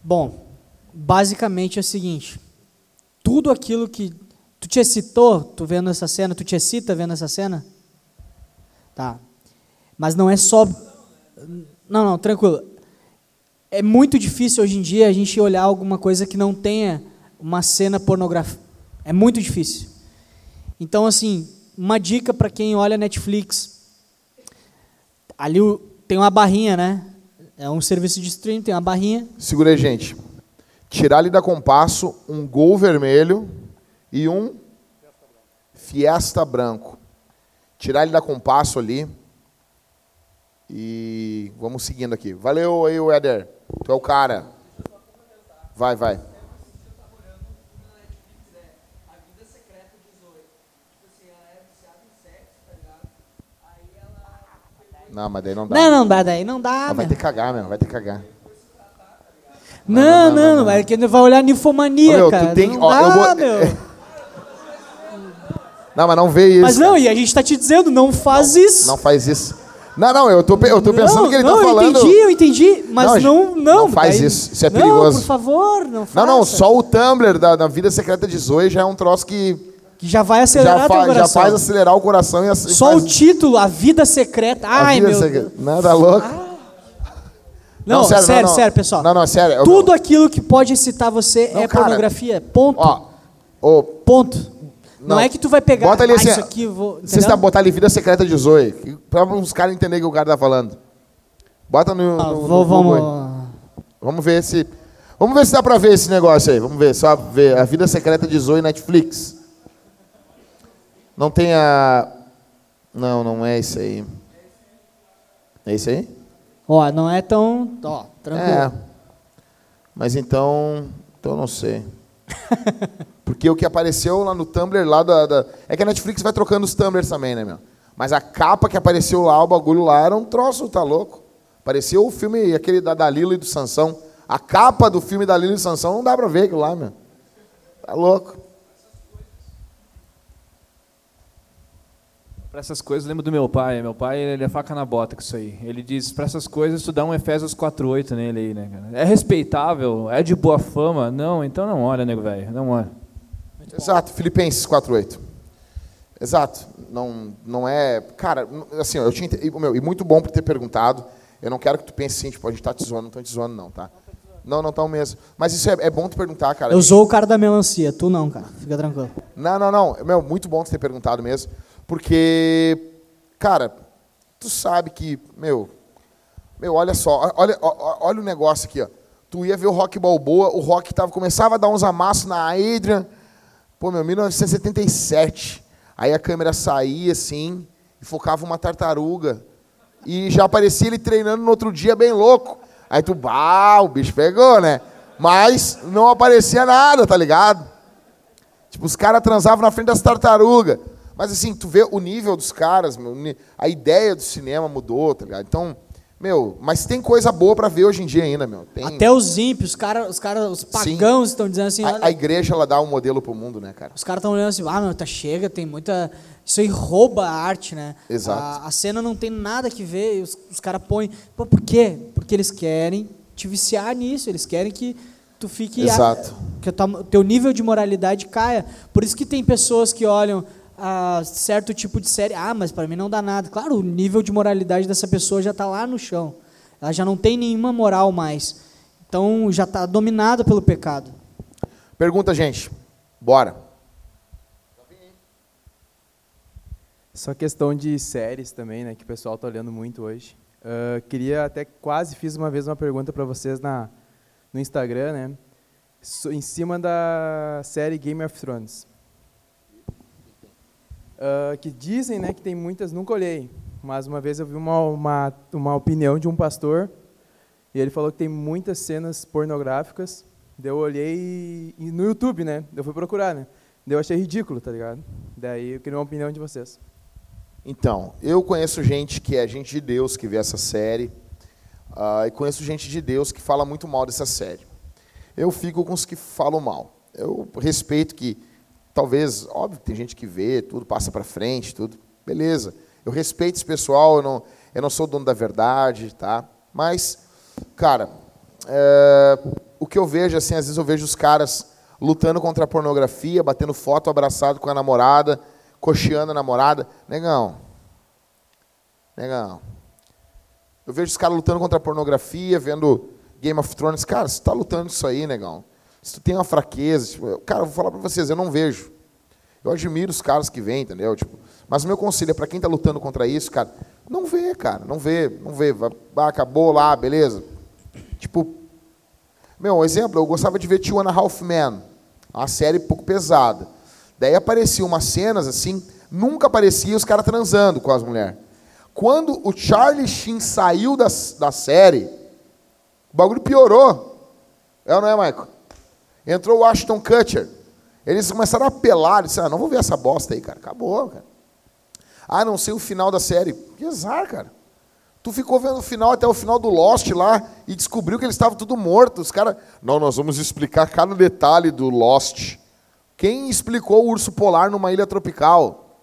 Bom, basicamente é o seguinte: tudo aquilo que tu te excitou, tu vendo essa cena, tu te excita vendo essa cena? Tá. Mas não é só Não, não, tranquilo. É muito difícil hoje em dia a gente olhar alguma coisa que não tenha uma cena pornográfica. É muito difícil. Então, assim, uma dica para quem olha Netflix. Ali tem uma barrinha, né? É um serviço de streaming, tem uma barrinha. Segura aí, gente. Tirar ali da compasso um gol vermelho e um fiesta branco. Tirar ele da compasso ali. E vamos seguindo aqui. Valeu aí, Éder. Tu é o cara. Vai, vai. Não, mas daí não dá. Não, não dá, daí não dá, Ah, vai ter que cagar, meu. Vai ter que cagar. Não, não, é que vai olhar ninfomania, meu, tu cara. tem- não ó, eu dá, vou- meu. [LAUGHS] Não, mas não vê isso. Mas não, e a gente tá te dizendo, não faz isso. Não faz isso. Não, não, eu tô, eu tô pensando não, que ele não, tá falando. eu entendi, eu entendi, mas Não, não, não. não faz daí- isso, isso é Não, perigoso. por favor, não Não, faça. não, só o Tumblr da, da Vida Secreta de Zoe já é um troço que Que já vai acelerar já, fa- já coração. faz acelerar o coração e Só faz o título, A Vida Secreta. Ai, vida meu secreta. Deus. Não, tá louco? Não, sério, sério, não, não. pessoal. Não, não, sério. eu- Tudo aquilo que pode excitar você Não, é cara. pornografia. Ponto. Ó, ô, Ponto. Não, Não. é que tu vai pegar. Bota ali ah, assim, isso aqui vou. você está botar ali Vida Secreta de Zoe, pra os caras entenderem o que o cara tá falando. Bota no, Ah, no, no vou- aí. vamos. Vamos ver se. Vamos ver se dá pra ver esse negócio aí. Vamos ver, só ver. A Vida Secreta de Zoe Netflix. Não tem a. Não, não é isso aí. É isso aí? Ó, não é tão. Ó, tranquilo. É. Mas então. Então eu não sei. [LAUGHS] Porque o que apareceu lá no Tumblr lá da, da- É que a Netflix vai trocando os Tumblrs também, né, meu? Mas a capa que apareceu lá, o bagulho lá, era um troço, tá louco? Pareceu o filme, aquele da Dalila e do Sansão. A capa do filme da Dalila e Sansão não dá pra ver aquilo lá, meu. Tá louco. Para essas coisas, lembro do meu pai. Meu pai, ele é faca na bota com isso aí. Ele diz, para essas coisas, tu dá um Efésios 4.8 nele aí, né, cara? É respeitável? É de boa fama? Não, então não olha, nego velho, não olha. Exato, Filipenses 4:8. Exato. Não, não é. Cara, assim, eu tinha. e, Meu, e muito bom por ter perguntado. Eu não quero que tu pense assim, tipo, a gente tá te zoando, não tô te zoando, não, tá? Não, não estão mesmo. Mas isso é, é bom tu perguntar, cara. Eu sou o cara da melancia, tu não, cara. Fica tranquilo. Não, não, não. Meu, muito bom tu ter perguntado mesmo. Porque, cara, tu sabe que, meu. Meu, olha só, olha, ó- olha o negócio aqui, ó. Tu ia ver o Rock Balboa, o Rock tava, começava a dar uns amassos na Adrian. Pô, meu, 1977. Aí a câmera saía assim e focava uma tartaruga. E já aparecia ele treinando no outro dia bem louco. Aí tu, bah, o bicho pegou, né? Mas não aparecia nada, tá ligado? Tipo, os caras transavam na frente das tartarugas. Mas assim, tu vê o nível dos caras, a ideia do cinema mudou, tá ligado? Então, meu, mas tem coisa boa pra ver hoje em dia ainda, meu. Tem- Até os ímpios, os caras, os, cara, os pagãos estão dizendo assim. a, a igreja, ela dá um modelo pro mundo, né, cara? Os caras estão olhando assim, ah, meu, tá chega, tem muita. Isso aí rouba a arte, né? Exato. A, a cena não tem nada que ver, os, os caras põem. Pô, por quê? Porque eles querem te viciar nisso, eles querem que tu tu fique Exato. A, que o teu nível de moralidade caia. Por isso que tem pessoas que olham a certo tipo de série, ah, mas para mim não dá nada. Claro, o nível de moralidade dessa pessoa já está lá no chão. Ela já não tem nenhuma moral mais. Então já está dominada pelo pecado. Pergunta, gente. Bora. Só questão de séries também, né, que o pessoal está olhando muito hoje. Uh, queria até quase fiz uma vez uma pergunta para vocês na no Instagram, né, em cima da série Game of Thrones. Uh, que dizem, né, que tem muitas, nunca olhei, mas uma vez eu vi uma, uma, uma opinião de um pastor e ele falou que tem muitas cenas pornográficas. Eu olhei e, no YouTube, né? Eu fui procurar, né? Eu achei ridículo, tá ligado? Daí eu queria uma opinião de vocês. Então, eu conheço gente que é gente de Deus que vê essa série, uh, e conheço gente de Deus que fala muito mal dessa série. Eu fico com os que falam mal. Eu respeito que, talvez, óbvio, tem gente que vê, tudo passa para frente, tudo, beleza. Eu respeito esse pessoal, eu não, eu não sou dono da verdade, tá? Mas, cara, é, o que eu vejo, assim, às vezes eu vejo os caras lutando contra a pornografia, batendo foto abraçado com a namorada, cocheando a namorada. Negão. Negão. Eu vejo os caras lutando contra a pornografia, vendo Game of Thrones. Cara, você está lutando isso aí, negão. Se tu tem uma fraqueza, tipo, cara, eu vou falar para vocês, eu não vejo. Eu admiro os caras que vêm, entendeu? Tipo, mas o meu conselho é para quem está lutando contra isso, cara, não vê, cara, não vê, não vê. Ah, acabou lá, beleza. Tipo, meu, um exemplo, eu gostava de ver Two and a Half Men, uma série pouco pesada. Daí apareciam umas cenas assim, nunca aparecia os caras transando com as mulheres. Quando o Charlie Sheen saiu da, da série, o bagulho piorou. É ou não é, Michael? Entrou o Ashton Kutcher. Eles começaram a apelar, disseram, ah, não vou ver essa bosta aí, cara. Acabou, cara. Ah, não sei o final da série. Que azar, cara. Tu ficou vendo o final até o final do Lost lá e descobriu que eles estavam tudo mortos. Os caras, não, nós vamos explicar cada detalhe do Lost. Quem explicou o urso polar numa ilha tropical?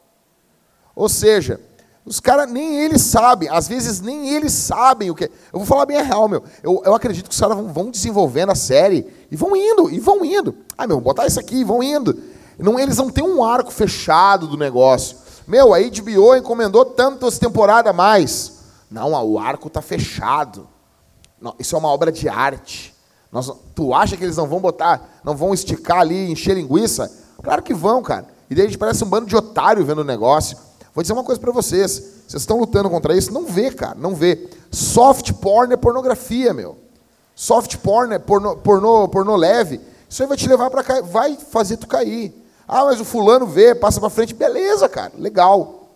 Ou seja, os caras nem eles sabem, às vezes nem eles sabem o que. Eu vou falar bem a real, meu. Eu, eu acredito que os caras vão, vão, desenvolvendo a série e vão indo, e vão indo. Ah, meu, botar isso aqui, e vão indo. Não, eles não têm um arco fechado do negócio. Meu, a HBO encomendou tantas temporadas a mais. Não, o arco está fechado. Não, isso é uma obra de arte. Nós, tu acha que eles não vão botar, não vão esticar ali, encher linguiça? Claro que vão, cara. E daí a gente parece um bando de otário vendo o negócio. Vou dizer uma coisa para vocês. Vocês estão lutando contra isso? Não vê, cara, não vê. Soft porn é pornografia, meu. Soft porn é porno, porno, porno leve. Isso aí vai te levar para cair, vai fazer tu cair. Ah, mas o fulano vê, passa para frente, beleza, cara, legal,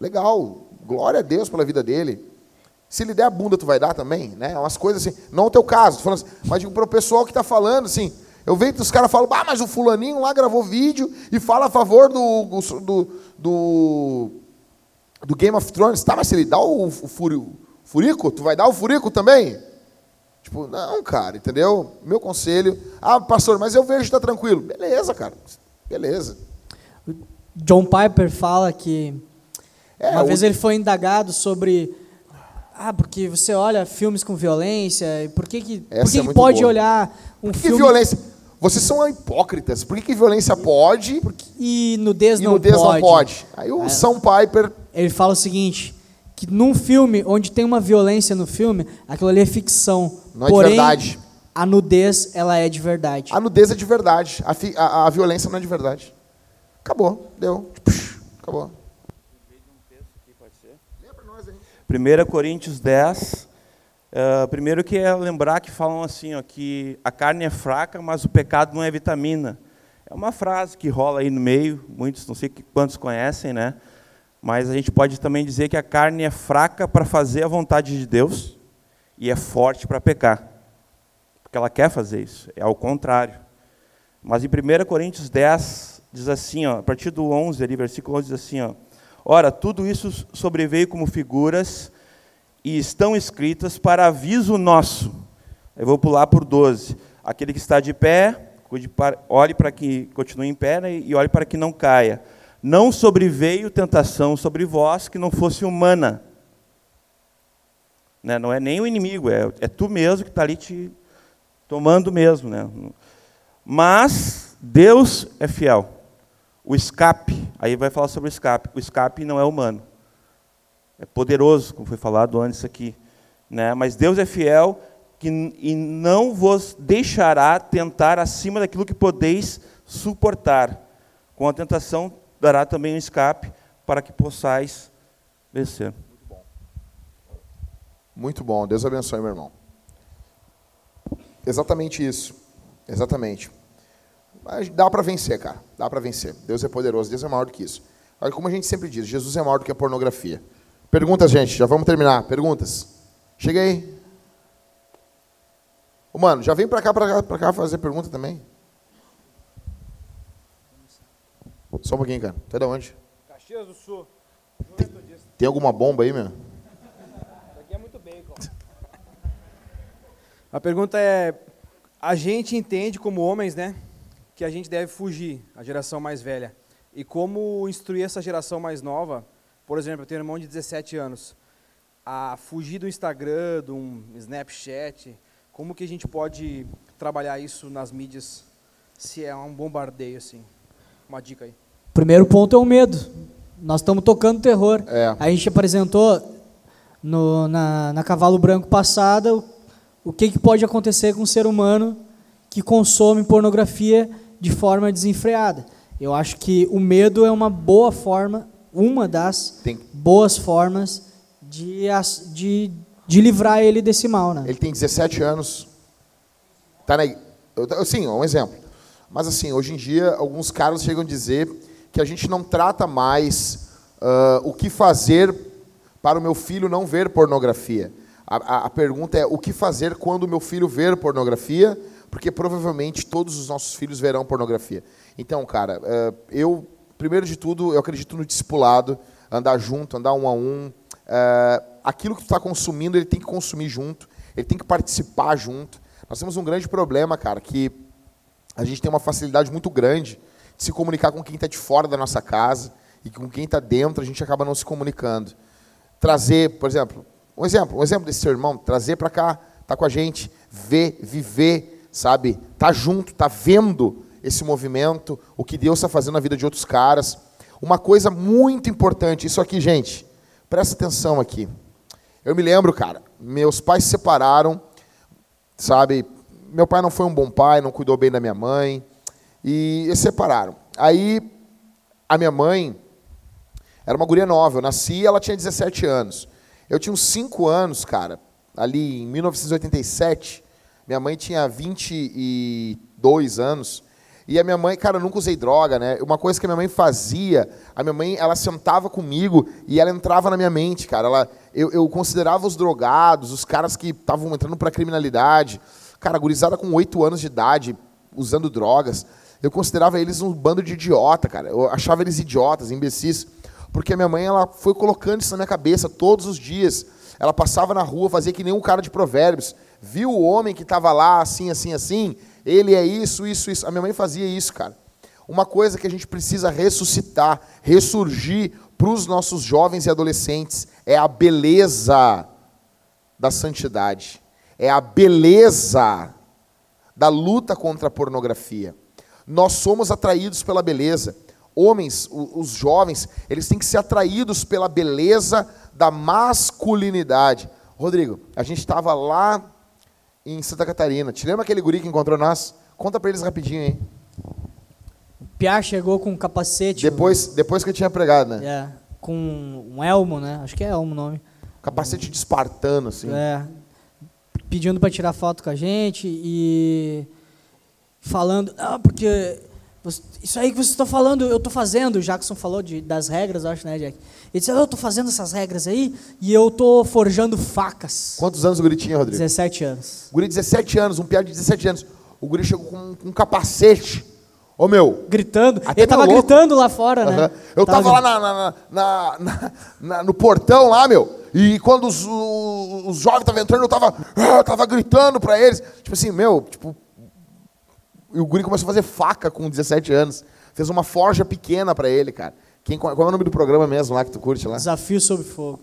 legal. Glória a Deus pela vida dele. Se ele der a bunda, tu vai dar também, né? Umas coisas assim. Não o teu caso, tô falando assim, mas digo para o pessoal que está falando assim. Eu vejo que os caras falam, ah, mas o fulaninho lá gravou vídeo e fala a favor do, do, do, do Game of Thrones. Tá, mas se ele dá o, o furico, tu vai dar o furico também? Tipo, não, cara, entendeu? Meu conselho. Ah, pastor, mas eu vejo que está tranquilo. Beleza, cara. Beleza. John Piper fala que é, uma o... vez ele foi indagado sobre ah, porque você olha filmes com violência, por que, que, por que, é que pode boa. olhar um por que filme... Que violência? Vocês são hipócritas. Por que, que violência pode Porque... e nudez, e não, nudez pode. não pode? Aí o é. São Piper... Ele fala o seguinte, que num filme, onde tem uma violência no filme, aquilo ali é ficção. Não Porém, é de verdade. a nudez, ela é de verdade. A nudez é de verdade. A, fi, a, a violência não é de verdade. Acabou. Deu. Acabou. 1 Coríntios 10. Uh, eh, primeiro que é lembrar que falam assim, ó, que a carne é fraca, mas o pecado não é vitamina. É uma frase que rola aí no meio, muitos, não sei quantos conhecem, né? Mas a gente pode também dizer que a carne é fraca para fazer a vontade de Deus e é forte para pecar. Porque ela quer fazer isso, é ao contrário. Mas em 1 Coríntios 10 diz assim, ó, a partir do 11 ali, versículo 11 diz assim, ó: Ora, tudo isso sobreveio como figuras e estão escritas para aviso nosso. Eu vou pular por 12. Aquele que está de pé, olhe para que continue em pé né, e olhe para que não caia. Não sobreveio tentação sobre vós que não fosse humana. Né, não é nem o inimigo, é, é tu mesmo que está ali te tomando mesmo, né? Mas Deus é fiel. O escape, aí vai falar sobre o escape. O escape não é humano. É poderoso, como foi falado antes aqui, né? Mas Deus é fiel que, e não vos deixará tentar acima daquilo que podeis suportar. Com a tentação dará também um escape para que possais vencer. Muito bom. Deus abençoe, meu irmão. Exatamente isso. Exatamente. Mas dá para vencer, cara. Dá para vencer. Deus é poderoso, Deus é maior do que isso. Olha, como a gente sempre diz, Jesus é maior do que a pornografia. Perguntas, gente, já vamos terminar. Perguntas. Chega aí. Mano, já vem para cá, para cá fazer pergunta também. Só um pouquinho, cara. Tu é da onde? Caxias do Sul. Tem, tem alguma bomba aí, meu? Aqui é muito bacon. A pergunta é: a gente entende como homens, né, que a gente deve fugir, a geração mais velha. E como instruir essa geração mais nova? Por exemplo, eu tenho um irmão de 17 anos, a fugir do Instagram, do um Snapchat. Como que a gente pode trabalhar isso nas mídias, se é um bombardeio assim? Uma dica aí. Primeiro ponto é o medo. Nós estamos tocando terror. É. A gente apresentou no, na, na Cavalo Branco passada o, o que, que pode acontecer com um ser humano que consome pornografia de forma desenfreada. Eu acho que o medo é uma boa forma, uma das Tem- boas formas de, de, de livrar ele desse mal. Né? Ele tem 17 anos. Tá na, eu- sim, um exemplo. Mas assim, hoje em dia, alguns caras chegam a dizer que a gente não trata mais ah, o que fazer para o meu filho não ver pornografia. A, a- a pergunta é o que fazer quando o meu filho ver pornografia, porque provavelmente todos os nossos filhos verão pornografia. Então, cara, ah, eu, primeiro de tudo, eu acredito no discipulado, andar junto, andar um a um. Ah, aquilo que tu está consumindo, ele tem que consumir junto, ele tem que participar junto. Nós temos um grande problema, cara, que a gente tem uma facilidade muito grande de se comunicar com quem está de fora da nossa casa e com quem está dentro a gente acaba não se comunicando. Trazer, por exemplo, um exemplo, um exemplo desse seu irmão, trazer para cá, tá com a gente, ver, viver, sabe, tá junto, tá vendo esse movimento, o que Deus está fazendo na vida de outros caras. Uma coisa muito importante, isso aqui, gente, presta atenção aqui. Eu me lembro, cara, meus pais se separaram, sabe? Meu pai não foi um bom pai, não cuidou bem da minha mãe, e eles se separaram. Aí, a minha mãe era uma guria nova, eu nasci e ela tinha 17 anos. Eu tinha uns 5 anos, cara, ali em 1987, minha mãe tinha 22 anos, e a minha mãe, cara, eu nunca usei droga, né? Uma coisa que a minha mãe fazia, a minha mãe, ela sentava comigo e ela entrava na minha mente, cara. Ela, eu, eu considerava os drogados, os caras que estavam entrando para criminalidade, cara, gurizada com 8 anos de idade, usando drogas, eu considerava eles um bando de idiota, cara. Eu achava eles idiotas, imbecis, porque a minha mãe, ela foi colocando isso na minha cabeça todos os dias. Ela passava na rua, fazia que nem um cara de provérbios. Viu o homem que estava lá, assim, assim, assim, ele é isso, isso, isso. A minha mãe fazia isso, cara. Uma coisa que a gente precisa ressuscitar, ressurgir para os nossos jovens e adolescentes é a beleza da santidade. É a beleza da luta contra a pornografia. Nós somos atraídos pela beleza. Homens, os jovens, eles têm que ser atraídos pela beleza da masculinidade. Rodrigo, a gente estava lá em Santa Catarina. Te lembra aquele guri que encontrou nós? Conta para eles rapidinho, hein? O Piá chegou com um capacete. Depois, depois que eu tinha pregado, né? É, com um elmo, né? Acho que é elmo o nome. Capacete de espartano, assim. É, pedindo para tirar foto com a gente e falando, ah, porque isso aí que vocês estão falando, eu estou fazendo. O Jackson falou de, das regras, eu acho, né, Jack? Ele disse, "Ah, eu estou fazendo essas regras aí e eu estou forjando facas. Quantos anos o guri tinha, Rodrigo? 17 anos. O guri de 17 anos, um piá de 17 anos. O guri chegou com, com um capacete. Ô, meu. Gritando. Ele tava louco. gritando lá fora, né? Aham. Eu tava, lá na- na- na- na- no portão lá, meu. E quando os, o- os jovens estavam entrando, eu tava, ah, eu tava gritando pra eles. Tipo assim, meu, tipo. E o guri começou a fazer faca com 17 anos. Fez uma forja pequena pra ele, cara. Quem, qual é o nome do programa mesmo lá que tu curte lá? Desafio sob fogo.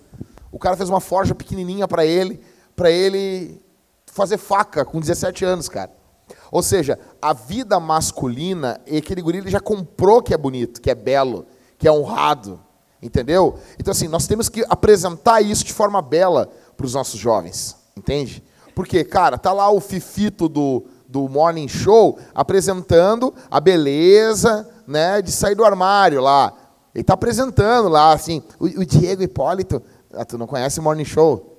O cara fez uma forja pequenininha pra ele, pra ele fazer faca com 17 anos, cara. Ou seja, a vida masculina, e aquele guri ele já comprou que é bonito, que é belo, que é honrado. Entendeu? Então, assim, nós temos que apresentar isso de forma bela para os nossos jovens. Entende? Porque, cara, tá lá o Fifito do, do Morning Show apresentando a beleza né, de sair do armário lá. Ele está apresentando lá, assim, o, o Diego Hipólito. Ah, tu não conhece o Morning Show?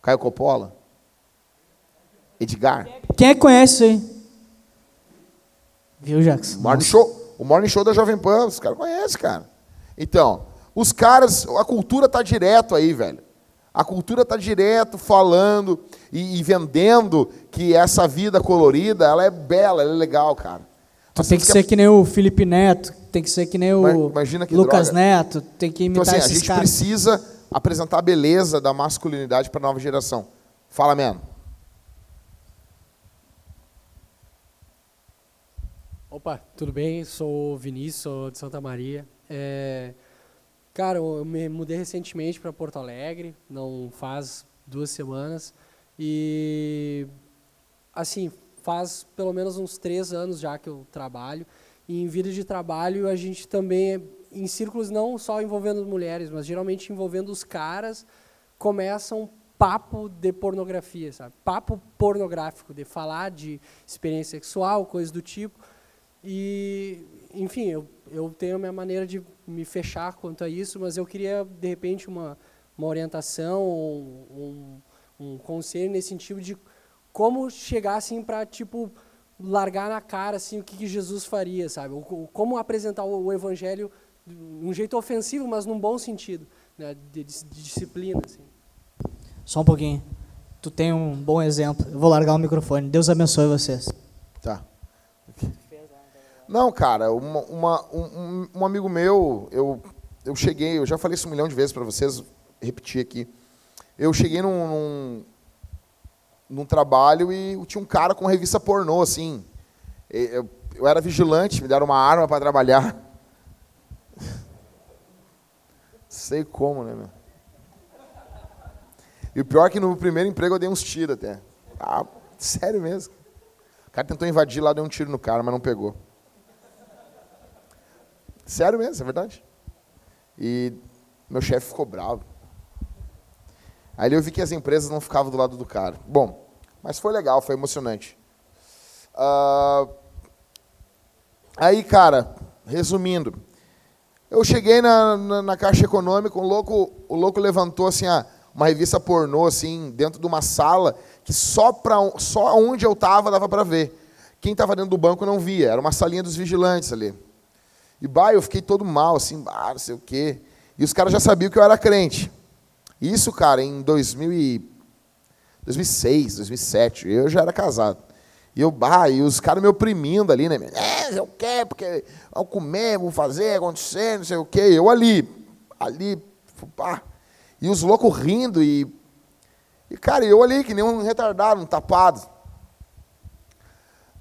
Caio Coppola? Edgar? Quem é que conhece aí? Viu, Jackson? Morning Show, o Morning Show da Jovem Pan, os caras conhecem, cara. Então, os caras, a cultura tá direto aí, velho. A cultura tá direto falando e, e vendendo que essa vida colorida, ela é bela, ela é legal, cara. Tu tem que ser que nem o Felipe Neto, tem que ser que nem o Imagina que Lucas droga. Neto, tem que Então, imitar assim, a esses gente caras. precisa apresentar a beleza da masculinidade para a nova geração. Fala, mano. Opa, tudo bem? Sou o Vinícius, sou de Santa Maria. É, cara, eu me mudei recentemente para Porto Alegre, não faz duas semanas. E, assim, faz pelo menos uns três anos já que eu trabalho. E em vida de trabalho a gente também, em círculos não só envolvendo mulheres, mas geralmente envolvendo os caras, começa um papo de pornografia, sabe? Papo pornográfico, de falar de experiência sexual, coisas do tipo. E, enfim, eu, eu tenho a minha maneira de me fechar quanto a isso, mas eu queria, de repente, uma, uma orientação, um, um, um conselho nesse sentido de como chegar assim para tipo largar na cara assim o que, que Jesus faria, sabe? O, o- como apresentar o, o evangelho de um jeito ofensivo, mas num bom sentido, né? de, de- de disciplina. Assim. Só um pouquinho. Tu tem um bom exemplo. Eu vou largar o microfone. Deus abençoe vocês. Tá. Não, cara, uma, uma- um, um- amigo meu, eu, eu cheguei, eu já falei isso um milhão de vezes para vocês, repetir aqui. Eu cheguei num, num, num trabalho e tinha um cara com revista pornô, assim. Eu, eu era vigilante, me deram uma arma para trabalhar. [LAUGHS] Sei como, né, meu? E o pior é que no primeiro emprego eu dei uns tiros até. Ah, sério mesmo. O cara tentou invadir lá, deu um tiro no cara, mas não pegou. Sério mesmo, é verdade. E meu chefe ficou bravo. Aí eu vi que as empresas não ficavam do lado do cara. Bom, mas foi legal, foi emocionante. Ah, aí, cara, resumindo, eu cheguei na, na, na caixa econômica, o louco, o louco levantou assim, a, uma revista pornô assim, dentro de uma sala que só para só onde eu estava dava para ver. Quem estava dentro do banco não via, era uma salinha dos vigilantes ali. E bah, eu fiquei todo mal assim, bah, não sei o quê. E os caras já sabiam que eu era crente. Isso, cara, em 2000 e 2006, 2007, eu já era casado. E eu, bah, e os caras me oprimindo ali, né? É, não sei o quê, porque vamos comer, vamos fazer, acontecer, não sei o quê. Eu ali, ali, pá. E os loucos rindo e. E, cara, eu ali, que nem um retardado, um tapado.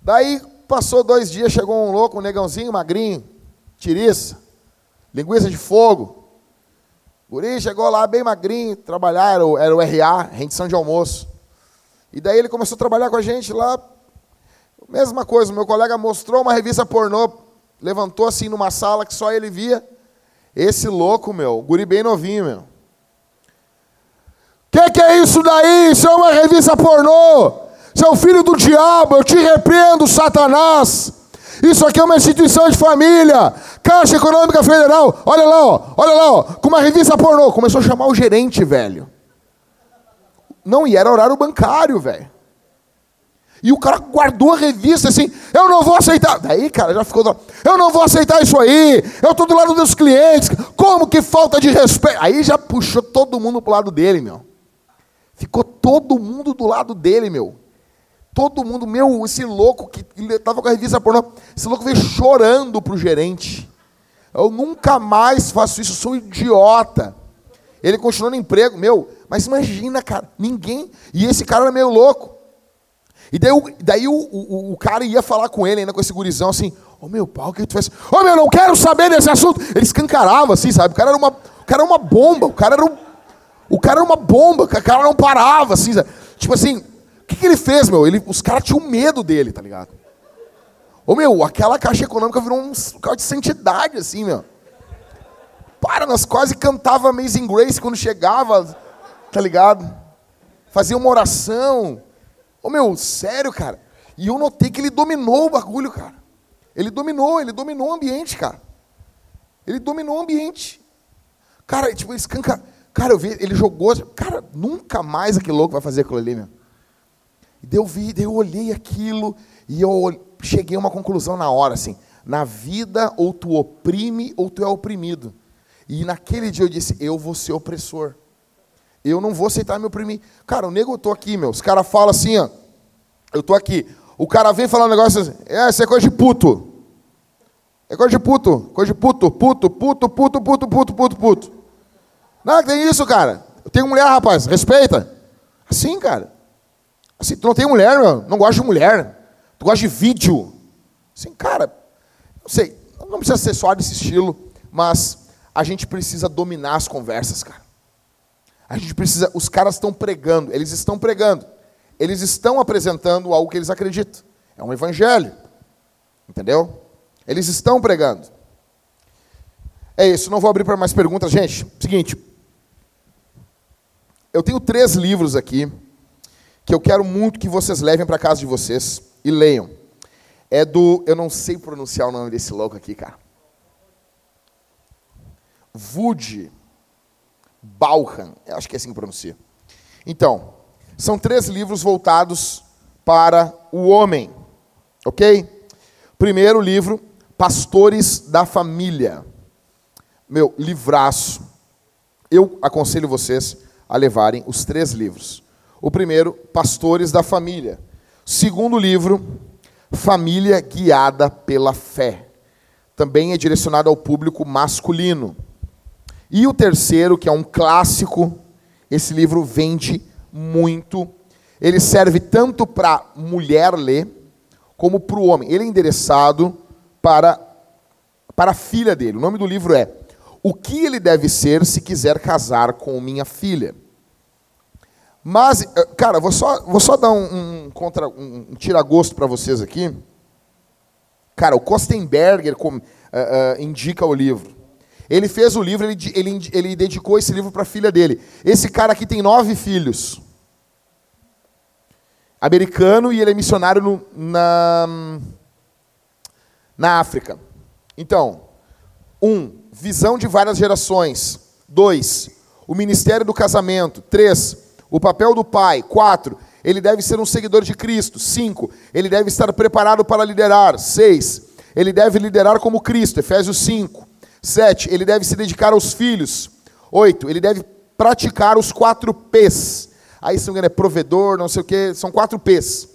Daí, passou dois dias, chegou um louco, um negãozinho, magrinho, tiriça, linguiça de fogo. Guri chegou lá bem magrinho, trabalhar, era o, era o RA, rendição de almoço. E daí ele começou a trabalhar com a gente lá. Mesma coisa, meu colega mostrou uma revista pornô, levantou assim numa sala que só ele via. Esse louco, meu, guri bem novinho, meu. Que que é isso daí? Isso é uma revista pornô. Seu filho do diabo, eu te repreendo, Satanás. Isso aqui é uma instituição de família. Caixa Econômica Federal. Olha lá, ó. Olha lá, ó. Com uma revista pornô. Começou a chamar o gerente, velho. Não, e era horário bancário, velho. E o cara guardou a revista assim, eu não vou aceitar. Daí, cara, já ficou. Eu não vou aceitar isso aí. Eu tô do lado dos clientes. Como que falta de respeito? Aí já puxou todo mundo pro lado dele, meu. Ficou todo mundo do lado dele, meu. Todo mundo, meu, esse louco que ele tava com a revista pornô, esse louco veio chorando pro gerente. Eu nunca mais faço isso, sou um idiota. Ele continuou no emprego, meu, mas imagina, cara, ninguém. E esse cara era meio louco. E daí, o- daí o, o, o cara ia falar com ele, ainda com esse gurizão, assim: Ô meu pau, o que tu faz? Ô meu, não quero saber desse assunto. Ele escancarava, assim, sabe? O cara era uma, o cara era uma bomba, o cara era um. O cara era uma bomba, o cara não parava, assim, sabe? Tipo assim, o que, que ele fez, meu? Ele, os caras tinham medo dele, tá ligado? Ô meu, aquela caixa econômica virou um local de santidade, assim, meu. Para, nós quase cantava Amazing Grace quando chegava, tá ligado? Fazia uma oração. Ô meu, sério, cara. E eu notei que ele dominou o bagulho, cara. Ele dominou, ele dominou o ambiente, cara. Ele dominou o ambiente. Cara, tipo, escanca. Cara, eu vi, ele jogou. Cara, nunca mais aquele louco vai fazer aquilo ali, meu. E daí eu eu olhei aquilo e eu cheguei a uma conclusão na hora, assim. Na vida, ou tu oprime, ou tu é oprimido. E naquele dia eu disse, eu vou ser opressor. Eu não vou aceitar me oprimir. Cara, o nego, eu tô aqui, meu. Os caras falam assim, ó. Eu tô aqui. O cara vem falar um negócio assim, é, isso é coisa de puto. É coisa de puto, coisa de puto, puto, puto, puto, puto, puto, puto, puto. Não, tem isso, cara. Eu tenho mulher, rapaz, respeita. Assim, cara. Assim, tu não tem mulher, meu. Não gosta de mulher. Tu gosta de vídeo. Assim, cara, não sei, não precisa ser só desse estilo, mas a gente precisa dominar as conversas, cara. A gente precisa, os caras estão pregando, eles estão pregando. Eles estão apresentando algo que eles acreditam. É um evangelho. Entendeu? Eles estão pregando. É isso, não vou abrir para mais perguntas, gente. Seguinte, eu tenho três livros aqui que eu quero muito que vocês levem para casa de vocês e leiam. É do, eu não sei pronunciar o nome desse louco aqui, cara. Wood Bauhan, acho que é assim que pronuncia. Então, são três livros voltados para o homem, ok? Primeiro livro, Pastores da Família. Meu, livraço. Eu aconselho vocês a levarem os três livros. O primeiro, Pastores da Família. Segundo livro, Família Guiada pela Fé. Também é direcionado ao público masculino. E o terceiro, que é um clássico, esse livro vende muito. Ele serve tanto para mulher ler, como para o homem. Ele é endereçado para, para a filha dele. O nome do livro é O que ele deve ser se quiser casar com minha filha. Mas, eh, cara, vou só, vou só dar um, um, contra, um, um tira-gosto para vocês aqui. Cara, o Kostenberger com, uh, uh, indica o livro. Ele fez o livro, ele, ele, ele dedicou esse livro para a filha dele. Esse cara aqui tem nove filhos. Americano e ele é missionário no, na, na África. Então, um, visão de várias gerações. Dois, o ministério do casamento. Três, o papel do pai. Quatro, ele deve ser um seguidor de Cristo. Cinco, ele deve estar preparado para liderar. Seis, ele deve liderar como Cristo. Efésios 5. Sete, ele deve se dedicar aos filhos. Oito, ele deve praticar os quatro P's. Aí, se não é provedor, não sei o quê, são quatro P's.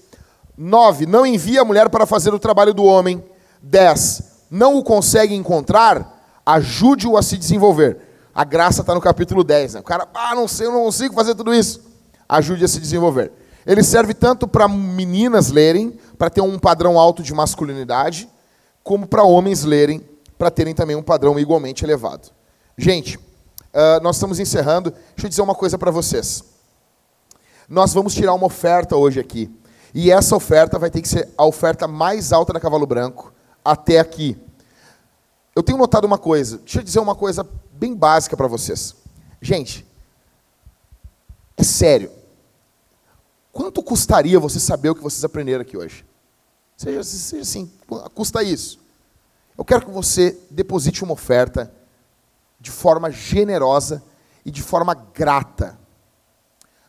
Nove, não envia a mulher para fazer o trabalho do homem. Dez, não o consegue encontrar, ajude-o a se desenvolver. A graça está no capítulo 10. Né? O cara, ah, não sei, eu não consigo fazer tudo isso ajude a se desenvolver. Ele serve tanto para meninas lerem, para ter um padrão alto de masculinidade, como para homens lerem, para terem também um padrão igualmente elevado. Gente, uh, nós estamos encerrando. Deixa eu dizer uma coisa para vocês. Nós vamos tirar uma oferta hoje aqui. E essa oferta vai ter que ser a oferta mais alta da Cavalo Branco até aqui. Eu tenho notado uma coisa. Deixa eu dizer uma coisa bem básica para vocês. Gente, é sério. Quanto custaria você saber o que vocês aprenderam aqui hoje? Seja, seja assim, custa isso. Eu quero que você deposite uma oferta de forma generosa e de forma grata.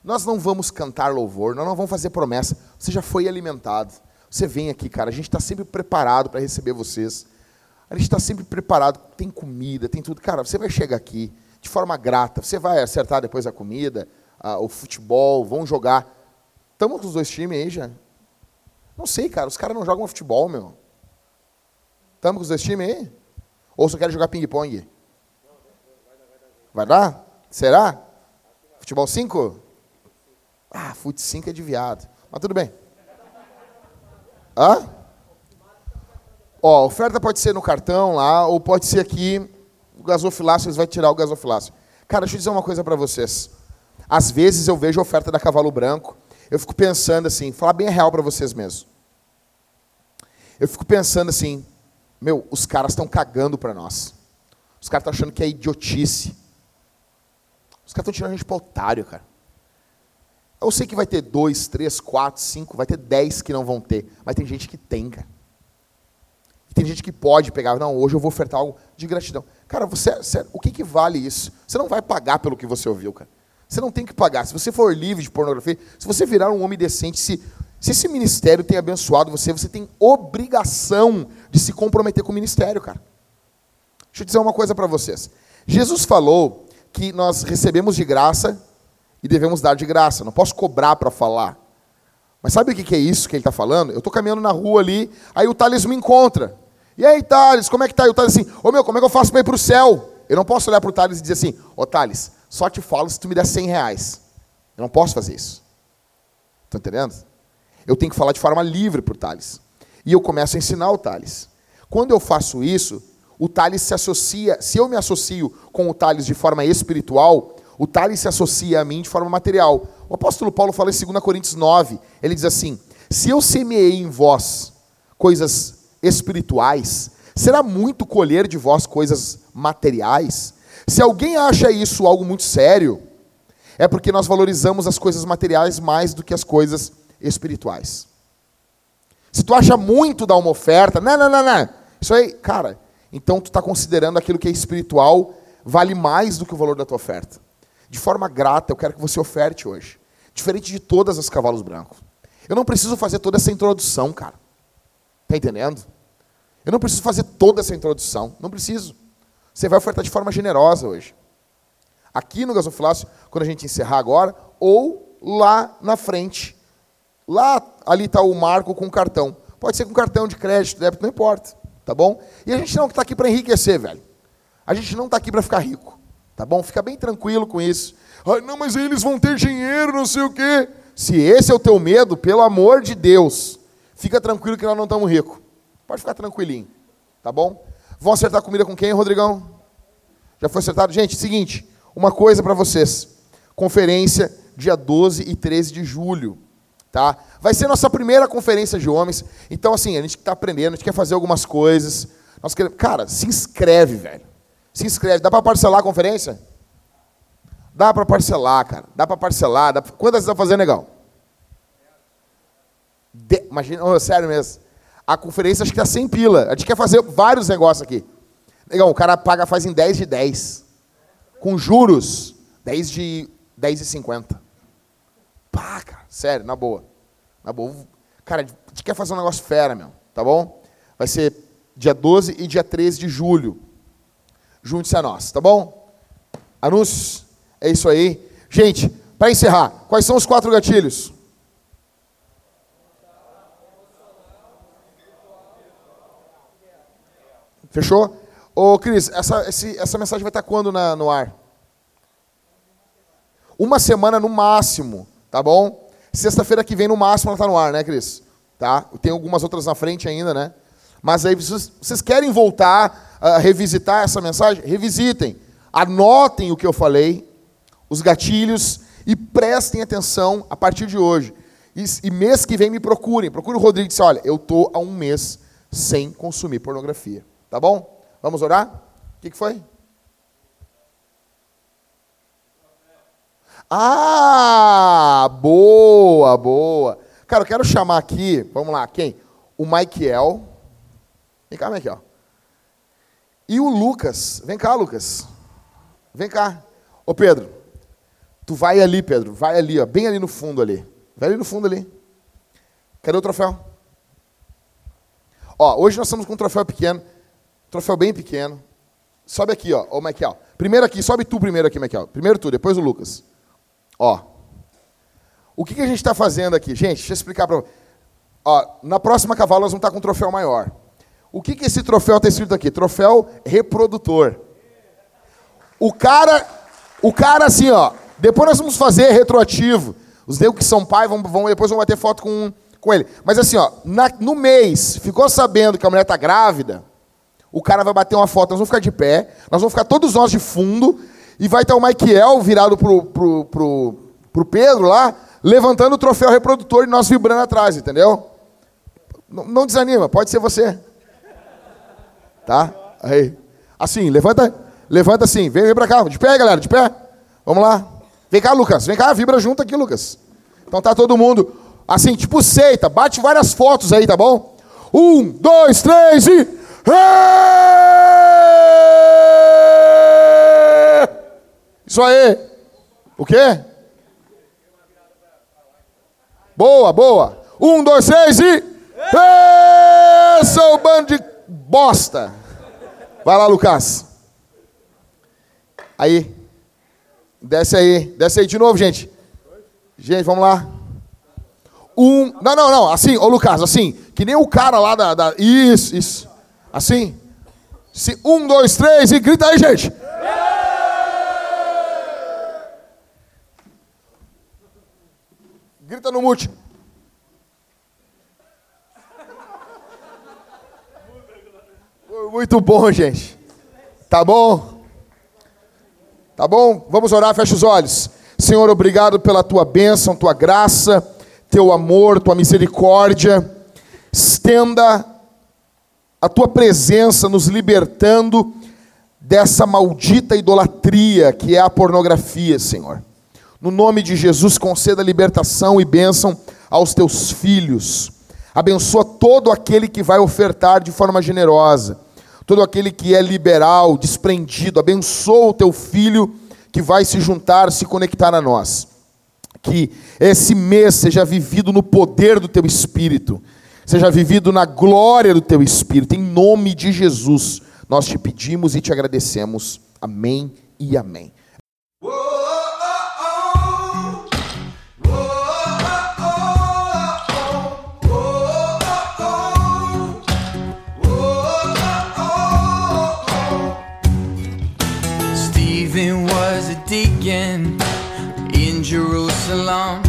Nós não vamos cantar louvor, nós não vamos fazer promessa. Você já foi alimentado. Você vem aqui, cara. A gente está sempre preparado para receber vocês. A gente está sempre preparado. Tem comida, tem tudo. Cara, você vai chegar aqui de forma grata. Você vai acertar depois a comida, a, o futebol, vão jogar. Estamos com os dois times aí já? Não sei, cara. Os caras não jogam futebol, meu. Estamos com os dois times aí? Ou só querem jogar ping-pong? Vai dar? Será? Futebol 5? Ah, fute 5 é de viado. Mas tudo bem. Hã? Ó, oferta pode ser no cartão lá, ou pode ser aqui, o gasofilácio, eles vão tirar o gasofilácio. Cara, deixa eu dizer uma coisa para vocês. Às vezes eu vejo oferta da Cavalo Branco, eu fico pensando assim, falar bem real para vocês mesmo. eu fico pensando assim, meu, os caras estão cagando para nós. Os caras estão achando que é idiotice. Os caras estão tirando a gente para otário, cara. Eu sei que vai ter dois, três, quatro, cinco, vai ter dez que não vão ter. Mas tem gente que tem, cara. E tem gente que pode pegar, não, hoje eu vou ofertar algo de gratidão. Cara, você, o que, que vale isso? Você não vai pagar pelo que você ouviu, cara. Você não tem que pagar. Se você for livre de pornografia, se você virar um homem decente, se, se esse ministério tem abençoado você, você tem obrigação de se comprometer com o ministério, cara. Deixa eu dizer uma coisa para vocês. Jesus falou que nós recebemos de graça e devemos dar de graça. Não posso cobrar para falar. Mas sabe o que é isso que ele está falando? Eu estou caminhando na rua ali, aí o Thales me encontra. E aí, Thales, como é que tá? E o Thales assim, ô meu, como é que eu faço para ir para o céu? Eu não posso olhar para o Thales e dizer assim, ô Thales, só te falo se tu me der 100 reais. Eu não posso fazer isso. Está entendendo? Eu tenho que falar de forma livre para o Thales. E eu começo a ensinar o Thales. Quando eu faço isso, o Thales se associa, se eu me associo com o Thales de forma espiritual, o Thales se associa a mim de forma material. O apóstolo Paulo fala em 2 Coríntios 9, ele diz assim: Se eu semeei em vós coisas espirituais, será muito colher de vós coisas materiais? Se alguém acha isso algo muito sério, é porque nós valorizamos as coisas materiais mais do que as coisas espirituais. Se tu acha muito dar uma oferta, não, não, não, não. Isso aí, cara, então tu está considerando aquilo que é espiritual vale mais do que o valor da tua oferta de forma grata, eu quero que você oferte hoje. Diferente de todas as cavalos brancos. Eu não preciso fazer toda essa introdução, cara. Tá entendendo? Eu não preciso fazer toda essa introdução. Não preciso. Você vai ofertar de forma generosa hoje. Aqui no gasofilácio, quando a gente encerrar agora, ou lá na frente. Lá, ali está o marco com cartão. Pode ser com cartão de crédito, débito, não importa. Tá bom? E a gente não está aqui para enriquecer, velho. A gente não está aqui para ficar rico. Tá bom? Fica bem tranquilo com isso. Ai, não, mas eles vão ter dinheiro, não sei o quê. Se esse é o teu medo, pelo amor de Deus, fica tranquilo que nós não estamos ricos. Pode ficar tranquilinho. Tá bom? Vão acertar comida com quem, Rodrigão? Já foi acertado? Gente, seguinte, uma coisa para vocês. Conferência dia 12 e 13 de julho. Tá? Vai ser nossa primeira conferência de homens. Então, assim, a gente está aprendendo, a gente quer fazer algumas coisas. Nós queremos... Cara, se inscreve, velho. Se inscreve. Dá para parcelar a conferência? Dá para parcelar, cara. Dá para parcelar. Dá pra... Quantas você está fazendo, legal? De... Imagina, oh, sério mesmo. A conferência acho que está sem pila. A gente quer fazer vários negócios aqui. Legal, o cara paga, faz em 10 de 10. Com juros, 10 de 10 e 50. Pá, sério, na boa. Na boa. Cara, a gente quer fazer um negócio fera, meu. Tá bom? Vai ser dia 12 e dia 13 de julho junte-se a nós, tá bom? Anúncios, é isso aí. Gente, para encerrar, quais são os quatro gatilhos? Fechou? Ô, Cris, essa, esse, essa mensagem vai estar quando na, no ar? Uma semana no máximo, tá bom? Sexta-feira que vem no máximo ela está no ar, né, Cris? Tá? Tem algumas outras na frente ainda, né? Mas aí vocês, vocês querem voltar a revisitar essa mensagem? Revisitem. Anotem o que eu falei, os gatilhos, e prestem atenção a partir de hoje. E, e mês que vem me procurem. Procure o Rodrigo e disse, olha, eu estou há um mês sem consumir pornografia. Tá bom? Vamos orar? O que, que foi? Ah, boa, boa. Cara, eu quero chamar aqui, vamos lá, quem? O Michael. Vem cá, Michael. E o Lucas, vem cá, Lucas. Vem cá. Ô Pedro, tu vai ali, Pedro, vai ali, ó, bem ali no fundo ali. Vai ali no fundo ali. Cadê o troféu? Ó, hoje nós estamos com um troféu pequeno, troféu bem pequeno. Sobe aqui, ó, ô Michael. Primeiro aqui, sobe tu primeiro aqui, Michael. Primeiro tu, depois o Lucas. Ó. O que, que a gente está fazendo aqui? Gente, deixa eu explicar para Ó, na próxima cavalo nós vamos estar com um troféu maior. O que, que esse troféu está escrito aqui? Troféu reprodutor. O cara, o cara assim, ó. Depois nós vamos fazer retroativo. Os negros que são pai vão, vão depois vão bater foto com, com ele. Mas assim, ó, na, no mês, ficou sabendo que a mulher está grávida, o cara vai bater uma foto, nós vamos ficar de pé, nós vamos ficar todos nós de fundo, e vai estar o Michael virado pro, pro, pro, pro Pedro lá, levantando o troféu reprodutor e nós vibrando atrás, entendeu? Não, não desanima, pode ser você. Tá? Aí. Assim, levanta, levanta assim, vem, vem pra cá, de pé, galera, de pé. Vamos lá. Vem cá, Lucas, vem cá, vibra junto aqui, Lucas. Então tá todo mundo, assim, tipo seita, bate várias fotos aí, tá bom? Um, dois, três e. Isso aí. O quê? Boa, boa. Um, dois, três e. Esse é o bando de bosta. Vai lá, Lucas. Aí. Desce aí. Desce aí de novo, gente. Gente, vamos lá. Um. Não, não, não. Assim, ô Lucas, assim. Que nem o cara lá da. da... Isso, isso. Assim. Se... Um, dois, três e grita aí, gente. Grita no mute. Muito bom, gente. Tá bom? Tá bom? Vamos orar, fecha os olhos. Senhor, obrigado pela tua bênção, tua graça, teu amor, tua misericórdia. Estenda a tua presença nos libertando dessa maldita idolatria que é a pornografia, Senhor. No nome de Jesus, conceda libertação e bênção aos teus filhos. Abençoa todo aquele que vai ofertar de forma generosa, todo aquele que é liberal, desprendido. Abençoa o teu filho que vai se juntar, se conectar a nós. Que esse mês seja vivido no poder do teu espírito, seja vivido na glória do teu espírito, em nome de Jesus. Nós te pedimos e te agradecemos. Amém e amém. Stephen was a deacon in Jerusalem.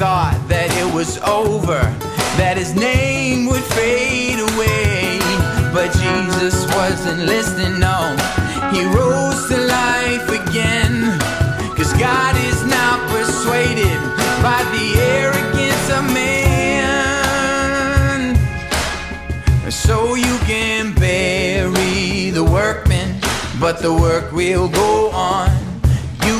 thought that it was over, that his name would fade away. But Jesus wasn't listening, no. He rose to life again. Cause God is not persuaded by the arrogance of man. So you can bury the workmen, but the work will go on.